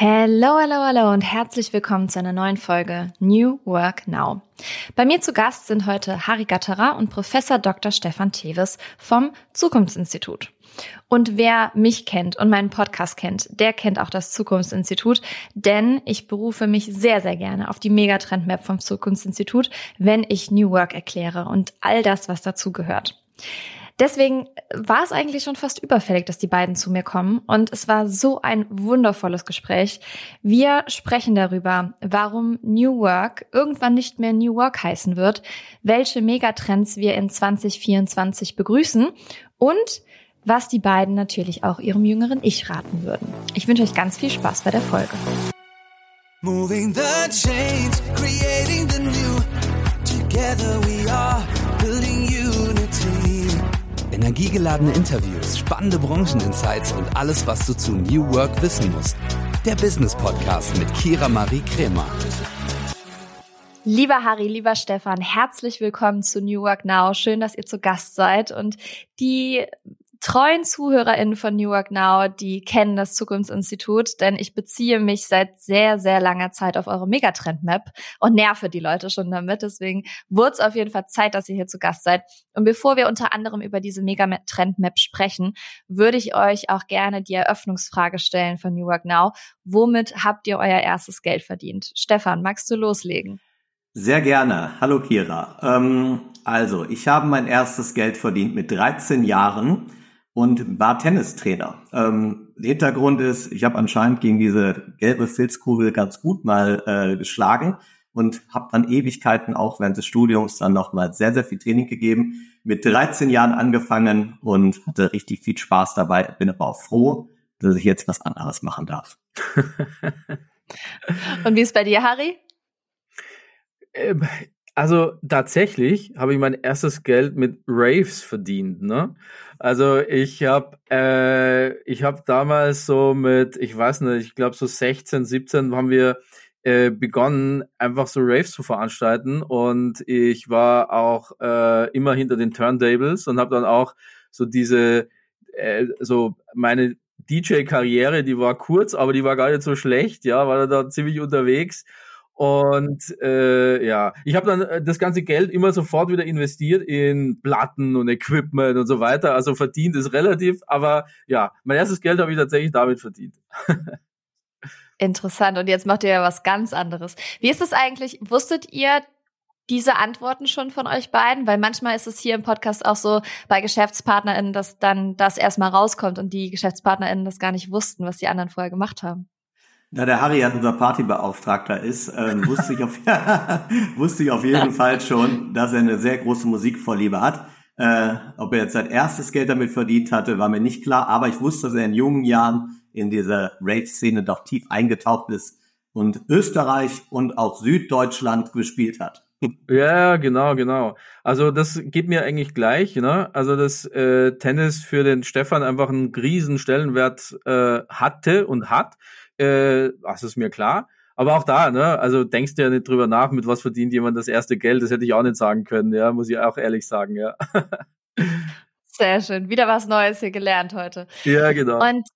Hello, hello, hello und herzlich willkommen zu einer neuen Folge New Work Now. Bei mir zu Gast sind heute Harry Gatterer und Professor Dr. Stefan Teves vom Zukunftsinstitut. Und wer mich kennt und meinen Podcast kennt, der kennt auch das Zukunftsinstitut, denn ich berufe mich sehr, sehr gerne auf die Megatrend Map vom Zukunftsinstitut, wenn ich New Work erkläre und all das, was dazu gehört. Deswegen war es eigentlich schon fast überfällig, dass die beiden zu mir kommen. Und es war so ein wundervolles Gespräch. Wir sprechen darüber, warum New Work irgendwann nicht mehr New Work heißen wird, welche Megatrends wir in 2024 begrüßen und was die beiden natürlich auch ihrem jüngeren Ich raten würden. Ich wünsche euch ganz viel Spaß bei der Folge. Moving the change, creating the new. Together we are. Energiegeladene Interviews, spannende Brancheninsights und alles, was du zu New Work wissen musst. Der Business Podcast mit Kira Marie Kremer. Lieber Harry, lieber Stefan, herzlich willkommen zu New Work Now. Schön, dass ihr zu Gast seid und die treuen ZuhörerInnen von New Work Now, die kennen das Zukunftsinstitut, denn ich beziehe mich seit sehr, sehr langer Zeit auf eure Megatrend-Map und nerve die Leute schon damit. Deswegen wurde es auf jeden Fall Zeit, dass ihr hier zu Gast seid. Und bevor wir unter anderem über diese Megatrend-Map sprechen, würde ich euch auch gerne die Eröffnungsfrage stellen von New Work Now. Womit habt ihr euer erstes Geld verdient? Stefan, magst du loslegen? Sehr gerne. Hallo Kira. Ähm, also, ich habe mein erstes Geld verdient mit 13 Jahren und war Tennistrainer. Ähm, der Hintergrund ist, ich habe anscheinend gegen diese gelbe Filzkugel ganz gut mal äh, geschlagen und habe dann Ewigkeiten auch während des Studiums dann nochmal sehr, sehr viel Training gegeben. Mit 13 Jahren angefangen und hatte richtig viel Spaß dabei. Bin aber auch froh, dass ich jetzt was anderes machen darf. und wie ist bei dir, Harry? Also tatsächlich habe ich mein erstes Geld mit Raves verdient. Ne? Also ich habe äh, ich habe damals so mit, ich weiß nicht, ich glaube so 16, 17 haben wir äh, begonnen, einfach so Raves zu veranstalten und ich war auch äh, immer hinter den Turntables und habe dann auch so diese, äh, so meine DJ-Karriere, die war kurz, aber die war gar nicht so schlecht, ja, war da ziemlich unterwegs und äh, ja, ich habe dann äh, das ganze Geld immer sofort wieder investiert in Platten und Equipment und so weiter. Also verdient ist relativ, aber ja, mein erstes Geld habe ich tatsächlich damit verdient. Interessant. Und jetzt macht ihr ja was ganz anderes. Wie ist es eigentlich? Wusstet ihr diese Antworten schon von euch beiden? Weil manchmal ist es hier im Podcast auch so bei GeschäftspartnerInnen, dass dann das erstmal rauskommt und die GeschäftspartnerInnen das gar nicht wussten, was die anderen vorher gemacht haben. Da der Harry ja unser Partybeauftragter ist, ähm, wusste, ich auf, wusste ich auf jeden Fall schon, dass er eine sehr große Musikvorliebe hat. Äh, ob er jetzt sein erstes Geld damit verdient hatte, war mir nicht klar, aber ich wusste, dass er in jungen Jahren in dieser Rave-Szene doch tief eingetaucht ist und Österreich und auch Süddeutschland gespielt hat. Ja, genau, genau. Also das geht mir eigentlich gleich, ne? Also dass äh, Tennis für den Stefan einfach einen riesen Stellenwert äh, hatte und hat äh, das ist mir klar. Aber auch da, ne, also denkst du ja nicht drüber nach, mit was verdient jemand das erste Geld, das hätte ich auch nicht sagen können, ja, muss ich auch ehrlich sagen, ja. Sehr schön. Wieder was Neues hier gelernt heute. Ja, genau. Und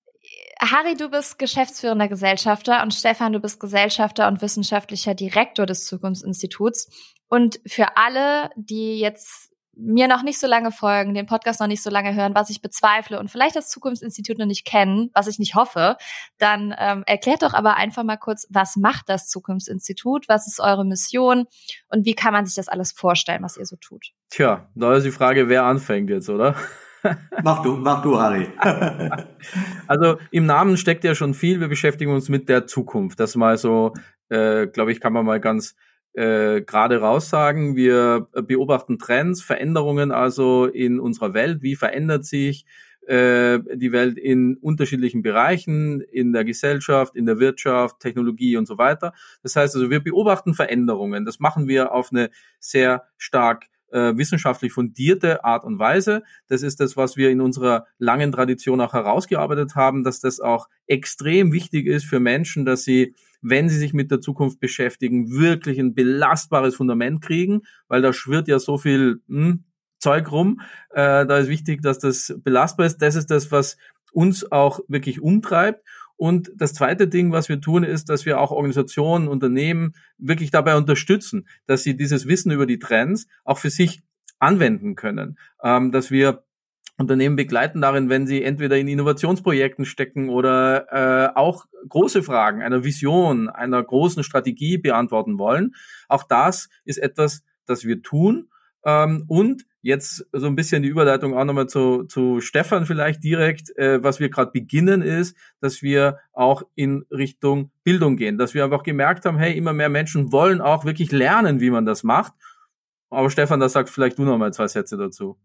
Harry, du bist geschäftsführender Gesellschafter und Stefan, du bist Gesellschafter und wissenschaftlicher Direktor des Zukunftsinstituts. Und für alle, die jetzt mir noch nicht so lange folgen, den Podcast noch nicht so lange hören, was ich bezweifle und vielleicht das Zukunftsinstitut noch nicht kennen, was ich nicht hoffe, dann ähm, erklärt doch aber einfach mal kurz, was macht das Zukunftsinstitut, was ist eure Mission und wie kann man sich das alles vorstellen, was ihr so tut? Tja, da ist die Frage, wer anfängt jetzt, oder? mach du, mach du, Harry. also im Namen steckt ja schon viel. Wir beschäftigen uns mit der Zukunft. Das mal so, äh, glaube ich, kann man mal ganz äh, gerade raussagen. Wir beobachten Trends, Veränderungen also in unserer Welt. Wie verändert sich äh, die Welt in unterschiedlichen Bereichen, in der Gesellschaft, in der Wirtschaft, Technologie und so weiter. Das heißt also, wir beobachten Veränderungen. Das machen wir auf eine sehr stark äh, wissenschaftlich fundierte Art und Weise. Das ist das, was wir in unserer langen Tradition auch herausgearbeitet haben, dass das auch extrem wichtig ist für Menschen, dass sie wenn sie sich mit der Zukunft beschäftigen, wirklich ein belastbares Fundament kriegen, weil da schwirrt ja so viel hm, Zeug rum. Äh, da ist wichtig, dass das belastbar ist. Das ist das, was uns auch wirklich umtreibt. Und das zweite Ding, was wir tun, ist, dass wir auch Organisationen, Unternehmen wirklich dabei unterstützen, dass sie dieses Wissen über die Trends auch für sich anwenden können, ähm, dass wir Unternehmen begleiten darin, wenn sie entweder in Innovationsprojekten stecken oder äh, auch große Fragen einer Vision, einer großen Strategie beantworten wollen. Auch das ist etwas, das wir tun. Ähm, und jetzt so ein bisschen die Überleitung auch nochmal zu, zu Stefan vielleicht direkt. Äh, was wir gerade beginnen ist, dass wir auch in Richtung Bildung gehen, dass wir einfach gemerkt haben, hey, immer mehr Menschen wollen auch wirklich lernen, wie man das macht. Aber Stefan, da sagst vielleicht du nochmal zwei Sätze dazu.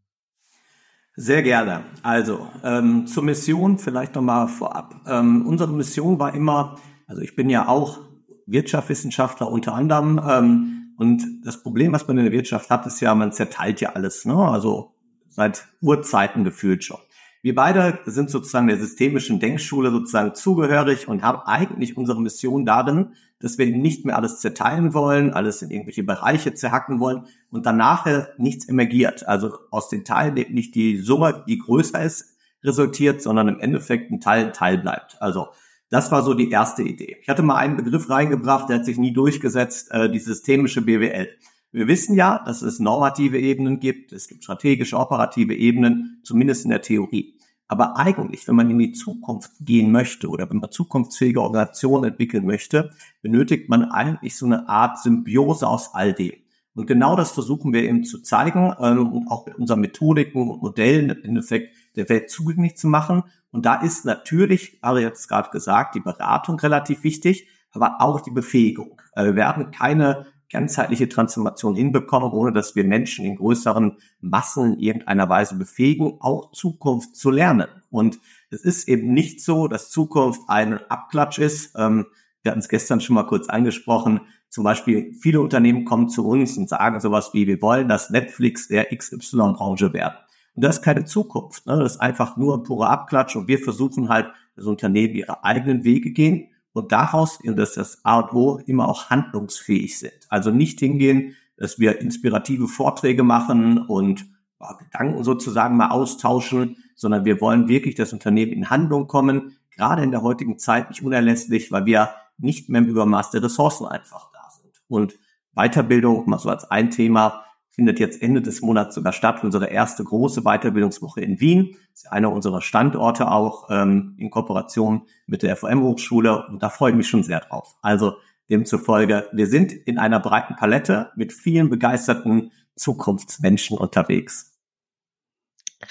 Sehr gerne. Also ähm, zur Mission vielleicht nochmal vorab. Ähm, unsere Mission war immer, also ich bin ja auch Wirtschaftswissenschaftler unter anderem ähm, und das Problem, was man in der Wirtschaft hat, ist ja, man zerteilt ja alles, ne? also seit Urzeiten gefühlt schon. Wir beide sind sozusagen der systemischen Denkschule sozusagen zugehörig und haben eigentlich unsere Mission darin, dass wir nicht mehr alles zerteilen wollen, alles in irgendwelche Bereiche zerhacken wollen und danach nichts emergiert. Also aus den Teilen nicht die Summe, die größer ist, resultiert, sondern im Endeffekt ein Teil ein Teil bleibt. Also das war so die erste Idee. Ich hatte mal einen Begriff reingebracht, der hat sich nie durchgesetzt, äh, die systemische BWL. Wir wissen ja, dass es normative Ebenen gibt, es gibt strategische, operative Ebenen, zumindest in der Theorie. Aber eigentlich, wenn man in die Zukunft gehen möchte oder wenn man zukunftsfähige Organisationen entwickeln möchte, benötigt man eigentlich so eine Art Symbiose aus all dem. Und genau das versuchen wir eben zu zeigen ähm, und auch mit unseren Methodiken und Modellen im Endeffekt der Welt zugänglich zu machen. Und da ist natürlich, habe ich jetzt gerade gesagt, die Beratung relativ wichtig, aber auch die Befähigung. Äh, wir werden keine ganzheitliche Transformation hinbekommen, ohne dass wir Menschen in größeren Massen in irgendeiner Weise befähigen, auch Zukunft zu lernen. Und es ist eben nicht so, dass Zukunft ein Abklatsch ist. Ähm, wir hatten es gestern schon mal kurz angesprochen. Zum Beispiel viele Unternehmen kommen zu uns und sagen sowas wie, wir wollen, dass Netflix der XY-Branche werden. Und das ist keine Zukunft. Ne? Das ist einfach nur ein purer Abklatsch und wir versuchen halt, dass Unternehmen ihre eigenen Wege gehen und daraus, dass das A und O immer auch handlungsfähig sind. Also nicht hingehen, dass wir inspirative Vorträge machen und ja, Gedanken sozusagen mal austauschen, sondern wir wollen wirklich, dass Unternehmen in Handlung kommen, gerade in der heutigen Zeit nicht unerlässlich, weil wir nicht mehr im Übermaß der Ressourcen einfach da sind. Und Weiterbildung, mal so als ein Thema, findet jetzt Ende des Monats sogar statt, unsere erste große Weiterbildungswoche in Wien. Das ist einer unserer Standorte auch ähm, in Kooperation mit der FOM-Hochschule und da freue ich mich schon sehr drauf. Also demzufolge, wir sind in einer breiten Palette mit vielen begeisterten Zukunftsmenschen unterwegs.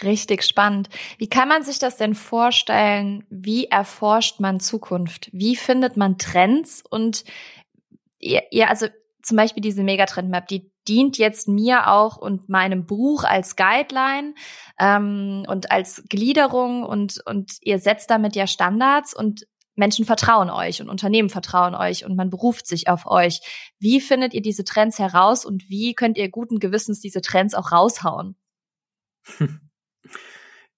Richtig spannend. Wie kann man sich das denn vorstellen? Wie erforscht man Zukunft? Wie findet man Trends? Und ja, also zum Beispiel diese Megatrend-Map, die dient jetzt mir auch und meinem Buch als Guideline ähm, und als Gliederung und, und ihr setzt damit ja Standards und Menschen vertrauen euch und Unternehmen vertrauen euch und man beruft sich auf euch. Wie findet ihr diese Trends heraus und wie könnt ihr guten Gewissens diese Trends auch raushauen?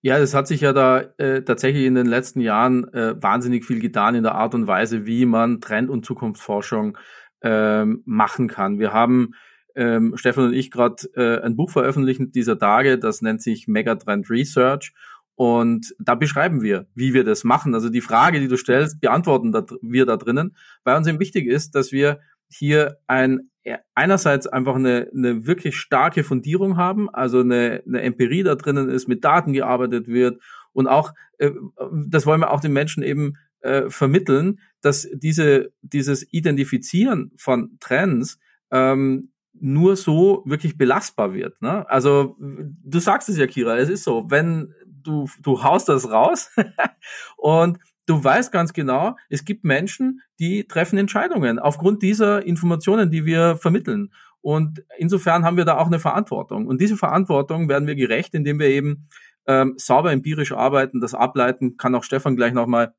Ja, es hat sich ja da äh, tatsächlich in den letzten Jahren äh, wahnsinnig viel getan in der Art und Weise, wie man Trend- und Zukunftsforschung ähm, machen kann. Wir haben ähm, Stefan und ich gerade äh, ein Buch veröffentlichen dieser Tage, das nennt sich Megatrend Research. Und da beschreiben wir, wie wir das machen. Also die Frage, die du stellst, beantworten wir da drinnen, weil uns eben wichtig ist, dass wir hier ein einerseits einfach eine, eine wirklich starke Fundierung haben, also eine, eine Empirie da drinnen ist, mit Daten gearbeitet wird und auch, äh, das wollen wir auch den Menschen eben äh, vermitteln, dass diese, dieses Identifizieren von Trends ähm, nur so wirklich belastbar wird. Ne? Also du sagst es ja, Kira, es ist so, wenn du, du haust das raus und du weißt ganz genau, es gibt Menschen, die treffen Entscheidungen aufgrund dieser Informationen, die wir vermitteln. Und insofern haben wir da auch eine Verantwortung. Und diese Verantwortung werden wir gerecht, indem wir eben ähm, sauber empirisch arbeiten, das ableiten, kann auch Stefan gleich nochmal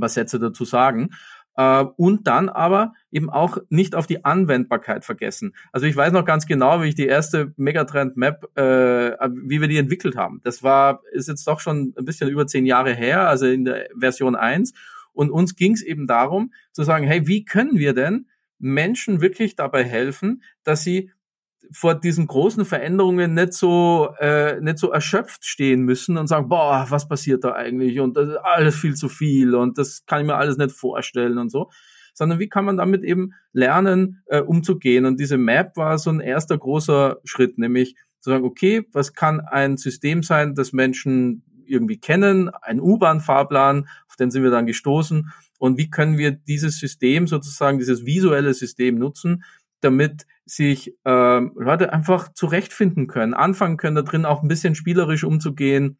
paar Sätze dazu sagen. Äh, und dann aber eben auch nicht auf die Anwendbarkeit vergessen. Also ich weiß noch ganz genau, wie ich die erste Megatrend Map, äh, wie wir die entwickelt haben. Das war, ist jetzt doch schon ein bisschen über zehn Jahre her, also in der Version 1. Und uns ging es eben darum, zu sagen, hey, wie können wir denn Menschen wirklich dabei helfen, dass sie vor diesen großen Veränderungen nicht so äh, nicht so erschöpft stehen müssen und sagen, boah, was passiert da eigentlich? Und das ist alles viel zu viel und das kann ich mir alles nicht vorstellen und so, sondern wie kann man damit eben lernen, äh, umzugehen? Und diese Map war so ein erster großer Schritt, nämlich zu sagen, okay, was kann ein System sein, das Menschen irgendwie kennen, ein U-Bahn-Fahrplan, auf den sind wir dann gestoßen. Und wie können wir dieses System sozusagen, dieses visuelle System nutzen, damit sich äh, Leute einfach zurechtfinden können, anfangen können, da drin auch ein bisschen spielerisch umzugehen,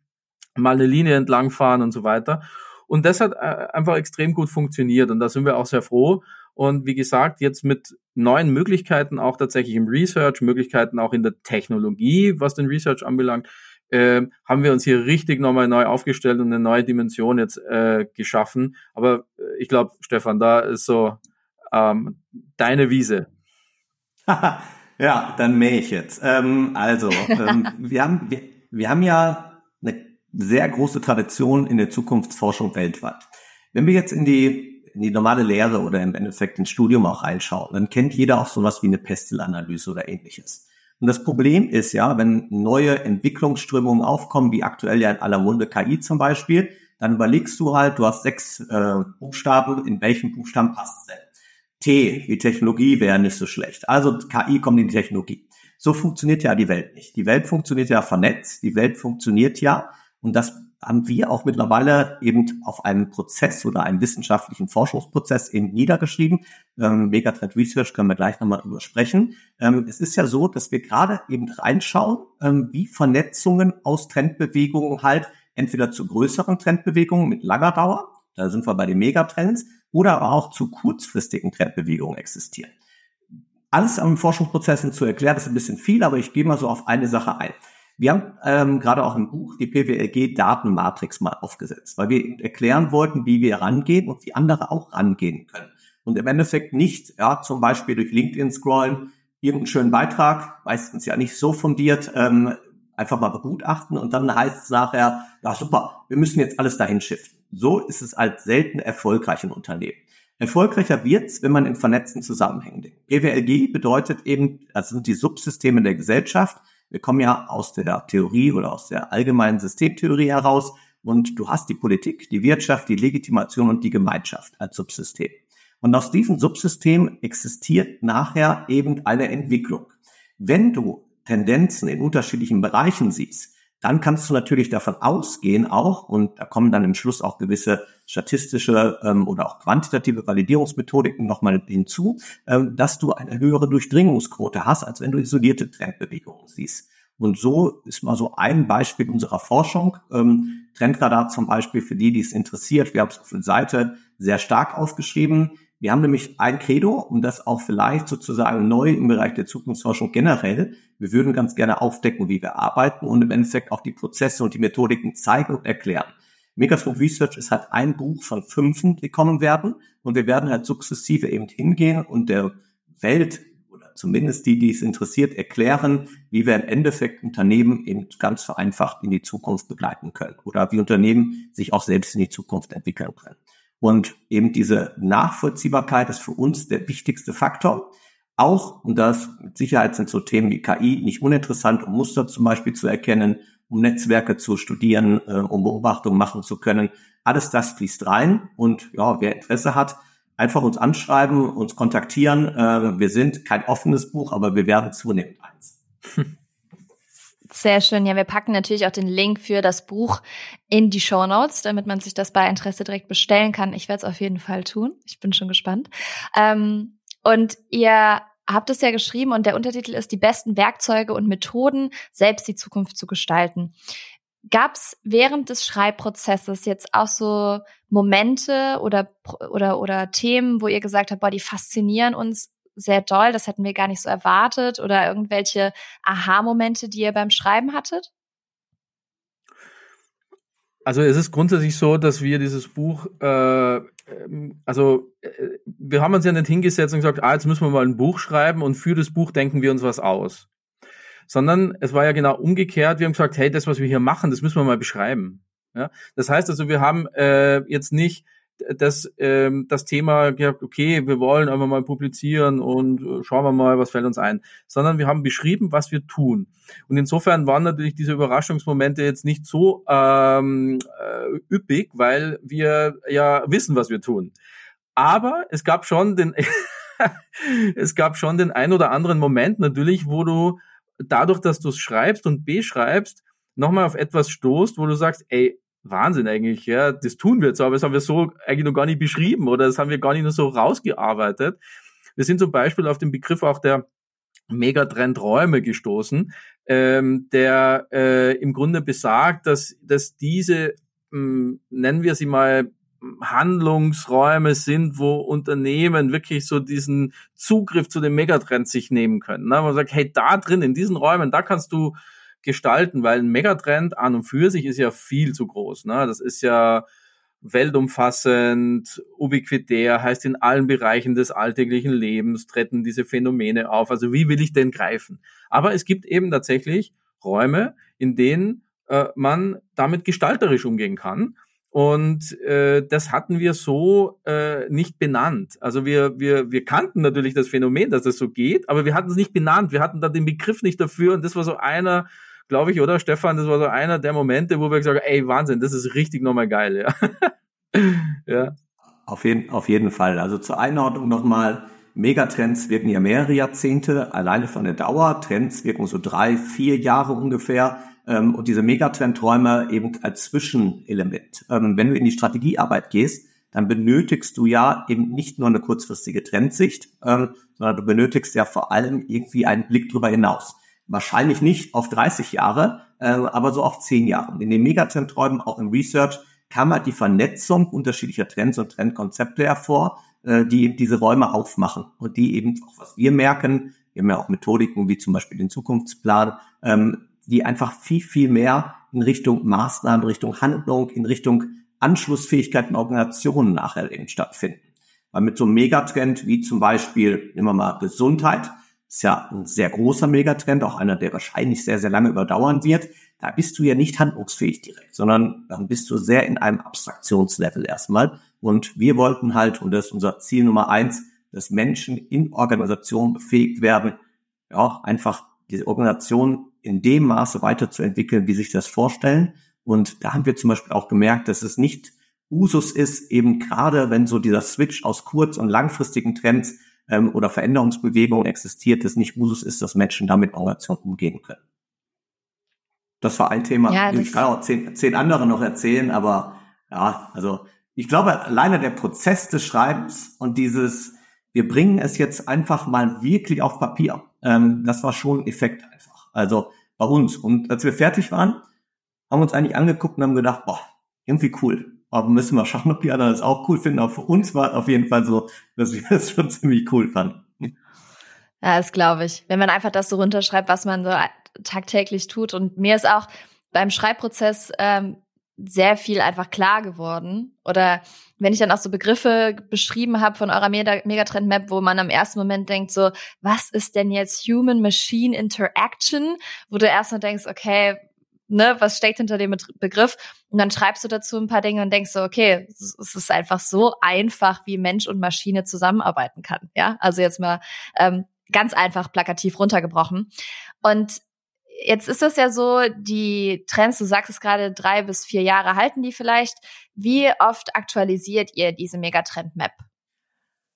mal eine Linie entlangfahren und so weiter. Und das hat äh, einfach extrem gut funktioniert und da sind wir auch sehr froh. Und wie gesagt, jetzt mit neuen Möglichkeiten auch tatsächlich im Research, Möglichkeiten auch in der Technologie, was den Research anbelangt, äh, haben wir uns hier richtig nochmal neu aufgestellt und eine neue Dimension jetzt äh, geschaffen. Aber äh, ich glaube, Stefan, da ist so ähm, deine Wiese. ja, dann mähe ich jetzt. Ähm, also, ähm, wir, haben, wir, wir haben ja eine sehr große Tradition in der Zukunftsforschung weltweit. Wenn wir jetzt in die, in die normale Lehre oder im Endeffekt ins Studium auch reinschauen, dann kennt jeder auch sowas wie eine Pestelanalyse oder ähnliches. Und das Problem ist ja, wenn neue Entwicklungsströmungen aufkommen, wie aktuell ja in aller Munde KI zum Beispiel, dann überlegst du halt, du hast sechs äh, Buchstaben, in welchen Buchstaben passt es denn? T wie Technologie wäre nicht so schlecht. Also KI kommt in die Technologie. So funktioniert ja die Welt nicht. Die Welt funktioniert ja vernetzt, die Welt funktioniert ja und das haben wir auch mittlerweile eben auf einen Prozess oder einen wissenschaftlichen Forschungsprozess eben niedergeschrieben. Ähm, Megatrend Research können wir gleich nochmal drüber sprechen. Ähm, es ist ja so, dass wir gerade eben reinschauen, ähm, wie Vernetzungen aus Trendbewegungen halt entweder zu größeren Trendbewegungen mit langer Dauer, da sind wir bei den Megatrends, oder auch zu kurzfristigen Trendbewegungen existieren. Alles am Forschungsprozessen zu erklären, ist ein bisschen viel, aber ich gehe mal so auf eine Sache ein. Wir haben ähm, gerade auch im Buch die PWLG-Datenmatrix mal aufgesetzt, weil wir erklären wollten, wie wir rangehen und wie andere auch rangehen können. Und im Endeffekt nicht, ja, zum Beispiel durch LinkedIn scrollen, irgendeinen schönen Beitrag, meistens ja nicht so fundiert, ähm, einfach mal begutachten und dann heißt es nachher, ja super, wir müssen jetzt alles dahin shiften. So ist es als selten erfolgreich in Unternehmen. Erfolgreicher wird's, wenn man in vernetzten Zusammenhängen denkt. PWLG bedeutet eben, das sind die Subsysteme der Gesellschaft, wir kommen ja aus der Theorie oder aus der allgemeinen Systemtheorie heraus und du hast die Politik, die Wirtschaft, die Legitimation und die Gemeinschaft als Subsystem. Und aus diesem Subsystem existiert nachher eben eine Entwicklung. Wenn du Tendenzen in unterschiedlichen Bereichen siehst, dann kannst du natürlich davon ausgehen auch, und da kommen dann im Schluss auch gewisse statistische ähm, oder auch quantitative Validierungsmethodiken nochmal hinzu, ähm, dass du eine höhere Durchdringungsquote hast, als wenn du isolierte Trendbewegungen siehst. Und so ist mal so ein Beispiel unserer Forschung. Ähm, Trendradar zum Beispiel für die, die es interessiert. Wir haben es auf der Seite sehr stark aufgeschrieben. Wir haben nämlich ein Credo, und das auch vielleicht sozusagen neu im Bereich der Zukunftsforschung generell. Wir würden ganz gerne aufdecken, wie wir arbeiten und im Endeffekt auch die Prozesse und die Methodiken zeigen und erklären. Megascope Research ist halt ein Buch von fünfen, die kommen werden. Und wir werden halt sukzessive eben hingehen und der Welt oder zumindest die, die es interessiert, erklären, wie wir im Endeffekt Unternehmen eben ganz vereinfacht in die Zukunft begleiten können oder wie Unternehmen sich auch selbst in die Zukunft entwickeln können. Und eben diese Nachvollziehbarkeit ist für uns der wichtigste Faktor. Auch, und das mit Sicherheit sind so Themen wie KI nicht uninteressant, um Muster zum Beispiel zu erkennen, um Netzwerke zu studieren, äh, um Beobachtungen machen zu können. Alles das fließt rein und ja, wer Interesse hat, einfach uns anschreiben, uns kontaktieren. Äh, wir sind kein offenes Buch, aber wir werden zunehmend eins. Sehr schön. Ja, wir packen natürlich auch den Link für das Buch in die Show Notes, damit man sich das bei Interesse direkt bestellen kann. Ich werde es auf jeden Fall tun. Ich bin schon gespannt. Ähm, und ihr habt es ja geschrieben und der Untertitel ist die besten Werkzeuge und Methoden, selbst die Zukunft zu gestalten. Gab es während des Schreibprozesses jetzt auch so Momente oder, oder, oder Themen, wo ihr gesagt habt, boah, die faszinieren uns sehr doll, das hätten wir gar nicht so erwartet oder irgendwelche Aha-Momente, die ihr beim Schreiben hattet? Also es ist grundsätzlich so, dass wir dieses Buch, äh, ähm, also äh, wir haben uns ja nicht hingesetzt und gesagt, ah, jetzt müssen wir mal ein Buch schreiben und für das Buch denken wir uns was aus. Sondern es war ja genau umgekehrt, wir haben gesagt, hey, das, was wir hier machen, das müssen wir mal beschreiben. Ja? Das heißt also, wir haben äh, jetzt nicht das, ähm, das Thema, ja, okay, wir wollen einfach mal publizieren und äh, schauen wir mal, was fällt uns ein, sondern wir haben beschrieben, was wir tun. Und insofern waren natürlich diese Überraschungsmomente jetzt nicht so ähm, äh, üppig, weil wir ja wissen, was wir tun. Aber es gab schon den, es gab schon den ein oder anderen Moment natürlich, wo du dadurch, dass du es schreibst und beschreibst, nochmal auf etwas stoßt, wo du sagst, ey, Wahnsinn eigentlich, ja, das tun wir jetzt, aber das haben wir so eigentlich noch gar nicht beschrieben oder das haben wir gar nicht nur so rausgearbeitet. Wir sind zum Beispiel auf den Begriff auch der Megatrendräume gestoßen, ähm, der äh, im Grunde besagt, dass, dass diese, mh, hm, nennen wir sie mal, Handlungsräume sind, wo Unternehmen wirklich so diesen Zugriff zu den Megatrends sich nehmen können. Ne? Man sagt, hey, da drin, in diesen Räumen, da kannst du gestalten, weil ein Megatrend an und für sich ist ja viel zu groß. Ne? Das ist ja weltumfassend, ubiquitär, heißt in allen Bereichen des alltäglichen Lebens treten diese Phänomene auf. Also wie will ich denn greifen? Aber es gibt eben tatsächlich Räume, in denen äh, man damit gestalterisch umgehen kann. Und äh, das hatten wir so äh, nicht benannt. Also wir, wir, wir kannten natürlich das Phänomen, dass das so geht, aber wir hatten es nicht benannt. Wir hatten da den Begriff nicht dafür. Und das war so einer, glaube ich, oder Stefan, das war so einer der Momente, wo wir gesagt haben, ey, Wahnsinn, das ist richtig nochmal geil, ja. ja. Auf jeden, auf jeden Fall. Also zur Einordnung nochmal, Megatrends wirken ja mehrere Jahrzehnte, alleine von der Dauer. Trends wirken so drei, vier Jahre ungefähr. Ähm, und diese Megatrendräume eben als Zwischenelement. Ähm, wenn du in die Strategiearbeit gehst, dann benötigst du ja eben nicht nur eine kurzfristige Trendsicht, ähm, sondern du benötigst ja vor allem irgendwie einen Blick drüber hinaus. Wahrscheinlich nicht auf 30 Jahre, äh, aber so auf 10 Jahre. In den Megatrendräumen, auch im Research, kam halt die Vernetzung unterschiedlicher Trends und Trendkonzepte hervor, äh, die eben diese Räume aufmachen und die eben auch, was wir merken, wir haben ja auch Methodiken wie zum Beispiel den Zukunftsplan, ähm, die einfach viel, viel mehr in Richtung Maßnahmen, Richtung Handlung, in Richtung Anschlussfähigkeit in Organisationen nachher eben stattfinden. Weil mit so einem Megatrend wie zum Beispiel, nehmen wir mal Gesundheit, ist ja ein sehr großer Megatrend, auch einer, der wahrscheinlich sehr, sehr lange überdauern wird. Da bist du ja nicht handlungsfähig direkt, sondern dann bist du sehr in einem Abstraktionslevel erstmal. Und wir wollten halt, und das ist unser Ziel Nummer eins, dass Menschen in Organisationen befähigt werden, ja, einfach diese Organisation in dem Maße weiterzuentwickeln, wie sich das vorstellen. Und da haben wir zum Beispiel auch gemerkt, dass es nicht Usus ist, eben gerade wenn so dieser Switch aus kurz- und langfristigen Trends ähm, oder Veränderungsbewegungen existiert, es nicht Usus ist, dass Menschen damit Organisationen umgehen können. Das war ein Thema. Ja, ich kann auch zehn, zehn andere noch erzählen, aber ja, also ich glaube, alleine der Prozess des Schreibens und dieses, wir bringen es jetzt einfach mal wirklich auf Papier, ähm, das war schon ein Effekt einfach. Also bei uns. Und als wir fertig waren, haben wir uns eigentlich angeguckt und haben gedacht, boah, irgendwie cool aber müssen wir schauen, ob die anderen das auch cool finden. Aber für uns war es auf jeden Fall so, dass wir das schon ziemlich cool fanden. Ja, das glaube ich. Wenn man einfach das so runterschreibt, was man so tagtäglich tut. Und mir ist auch beim Schreibprozess ähm, sehr viel einfach klar geworden. Oder wenn ich dann auch so Begriffe beschrieben habe von eurer Megatrend-Map, wo man am ersten Moment denkt, so, was ist denn jetzt Human-Machine Interaction? Wo du erstmal denkst, okay, ne, was steckt hinter dem Begriff? Und dann schreibst du dazu ein paar Dinge und denkst so, okay, es ist einfach so einfach, wie Mensch und Maschine zusammenarbeiten kann. Ja, also jetzt mal ähm, ganz einfach plakativ runtergebrochen. Und jetzt ist es ja so, die Trends, du sagst es gerade, drei bis vier Jahre halten die vielleicht. Wie oft aktualisiert ihr diese Megatrend-Map?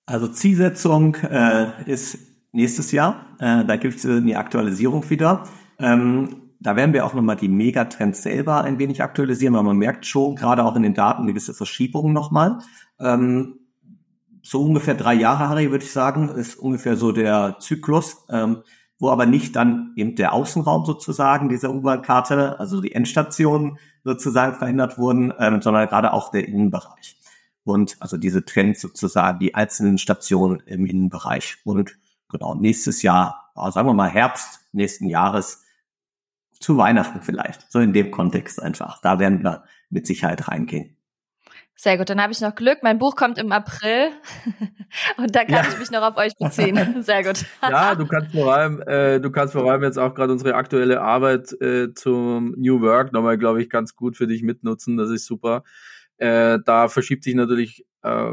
Also Zielsetzung äh, ist nächstes Jahr. Äh, da gibt es eine Aktualisierung wieder. Ähm, da werden wir auch nochmal die Megatrends selber ein wenig aktualisieren, weil man merkt schon, gerade auch in den Daten, gewisse Verschiebungen nochmal. Ähm, so ungefähr drei Jahre, Harry, würde ich sagen, ist ungefähr so der Zyklus, ähm, wo aber nicht dann eben der Außenraum sozusagen dieser U-Bahn-Karte, also die Endstationen sozusagen verändert wurden, ähm, sondern gerade auch der Innenbereich. Und also diese Trends sozusagen, die einzelnen Stationen im Innenbereich. Und genau, nächstes Jahr, sagen wir mal Herbst nächsten Jahres, zu Weihnachten vielleicht. So in dem Kontext einfach. Da werden wir mit Sicherheit reingehen. Sehr gut, dann habe ich noch Glück. Mein Buch kommt im April und da kann ja. ich mich noch auf euch beziehen. Sehr gut. ja, du kannst vor allem, äh, du kannst vor allem jetzt auch gerade unsere aktuelle Arbeit äh, zum New Work nochmal, glaube ich, ganz gut für dich mitnutzen. Das ist super. äh, da verschiebt sich natürlich äh,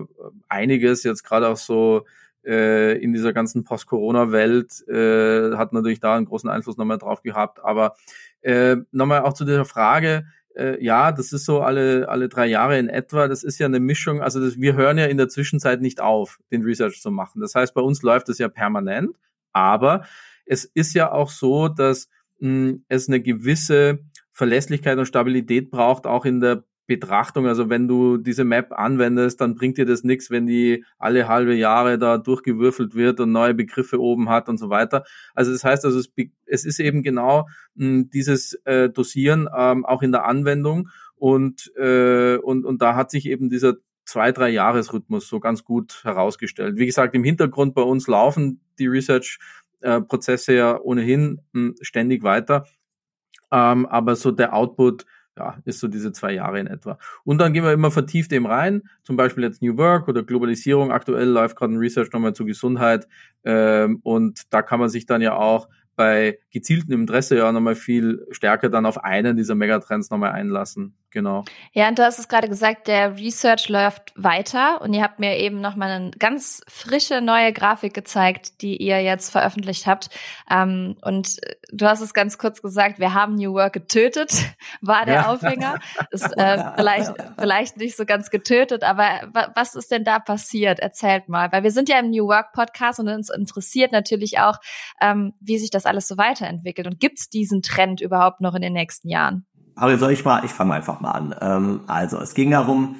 einiges, jetzt gerade auch so äh, in dieser ganzen Post-Corona-Welt, äh, hat natürlich da einen großen Einfluss nochmal drauf gehabt. Aber äh, nochmal auch zu dieser Frage, äh, ja, das ist so alle, alle drei Jahre in etwa. Das ist ja eine Mischung. Also das, wir hören ja in der Zwischenzeit nicht auf, den Research zu machen. Das heißt, bei uns läuft es ja permanent. Aber es ist ja auch so, dass mh, es eine gewisse Verlässlichkeit und Stabilität braucht, auch in der Betrachtung. Also wenn du diese Map anwendest, dann bringt dir das nichts, wenn die alle halbe Jahre da durchgewürfelt wird und neue Begriffe oben hat und so weiter. Also das heißt, also es, es ist eben genau mh, dieses äh, Dosieren ähm, auch in der Anwendung und, äh, und, und da hat sich eben dieser zwei, drei Jahresrhythmus so ganz gut herausgestellt. Wie gesagt, im Hintergrund bei uns laufen die Research-Prozesse ja ohnehin mh, ständig weiter. Ähm, aber so der Output ja, ist so diese zwei Jahre in etwa. Und dann gehen wir immer vertieft eben rein, zum Beispiel jetzt New Work oder Globalisierung. Aktuell läuft gerade ein Research nochmal zur Gesundheit ähm, und da kann man sich dann ja auch bei gezieltem Interesse ja nochmal viel stärker dann auf einen dieser Megatrends nochmal einlassen. Genau. Ja, und du hast es gerade gesagt, der Research läuft weiter und ihr habt mir eben nochmal eine ganz frische neue Grafik gezeigt, die ihr jetzt veröffentlicht habt. Ähm, und du hast es ganz kurz gesagt, wir haben New Work getötet, war der ja. Aufhänger. Ist äh, vielleicht, vielleicht nicht so ganz getötet, aber was ist denn da passiert? Erzählt mal, weil wir sind ja im New Work Podcast und uns interessiert natürlich auch, ähm, wie sich das alles so weiterentwickelt und gibt es diesen Trend überhaupt noch in den nächsten Jahren? Aber soll ich mal, ich fange einfach mal an. Ähm, also es ging darum,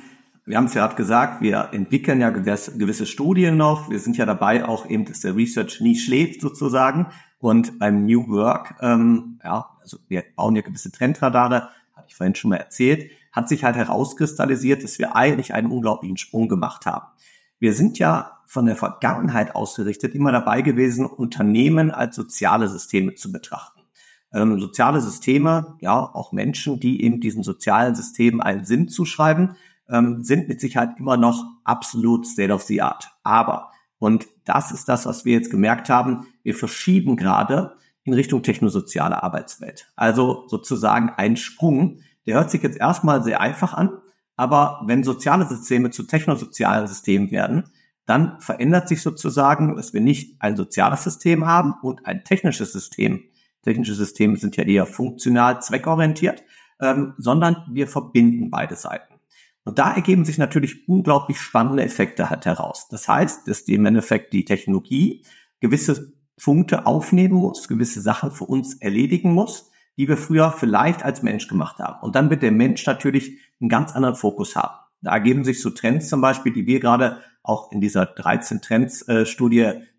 wir haben es ja gerade gesagt, wir entwickeln ja gewisse, Studien noch. Wir sind ja dabei auch eben, dass der Research nie schläft sozusagen. Und beim New Work, ähm, ja, also wir bauen ja gewisse Trendradare, hatte ich vorhin schon mal erzählt, hat sich halt herauskristallisiert, dass wir eigentlich einen unglaublichen Sprung gemacht haben. Wir sind ja von der Vergangenheit ausgerichtet immer dabei gewesen, Unternehmen als soziale Systeme zu betrachten ähm, soziale Systeme, ja, auch Menschen, die eben diesen sozialen Systemen einen Sinn zuschreiben, ähm, sind mit Sicherheit immer noch absolut state of the art. Aber, und das ist das, was wir jetzt gemerkt haben, wir verschieben gerade in Richtung technosoziale Arbeitswelt. Also sozusagen ein Sprung, der hört sich jetzt erstmal sehr einfach an, aber wenn soziale Systeme zu technosozialen Systemen werden, dann verändert sich sozusagen, dass wir nicht ein soziales System haben und ein technisches System, Technische Systeme sind ja eher funktional, zweckorientiert, ähm, sondern wir verbinden beide Seiten. Und da ergeben sich natürlich unglaublich spannende Effekte halt heraus. Das heißt, dass im Endeffekt die Technologie gewisse Punkte aufnehmen muss, gewisse Sachen für uns erledigen muss, die wir früher vielleicht als Mensch gemacht haben. Und dann wird der Mensch natürlich einen ganz anderen Fokus haben. Da ergeben sich so Trends zum Beispiel, die wir gerade auch in dieser 13 Trends äh,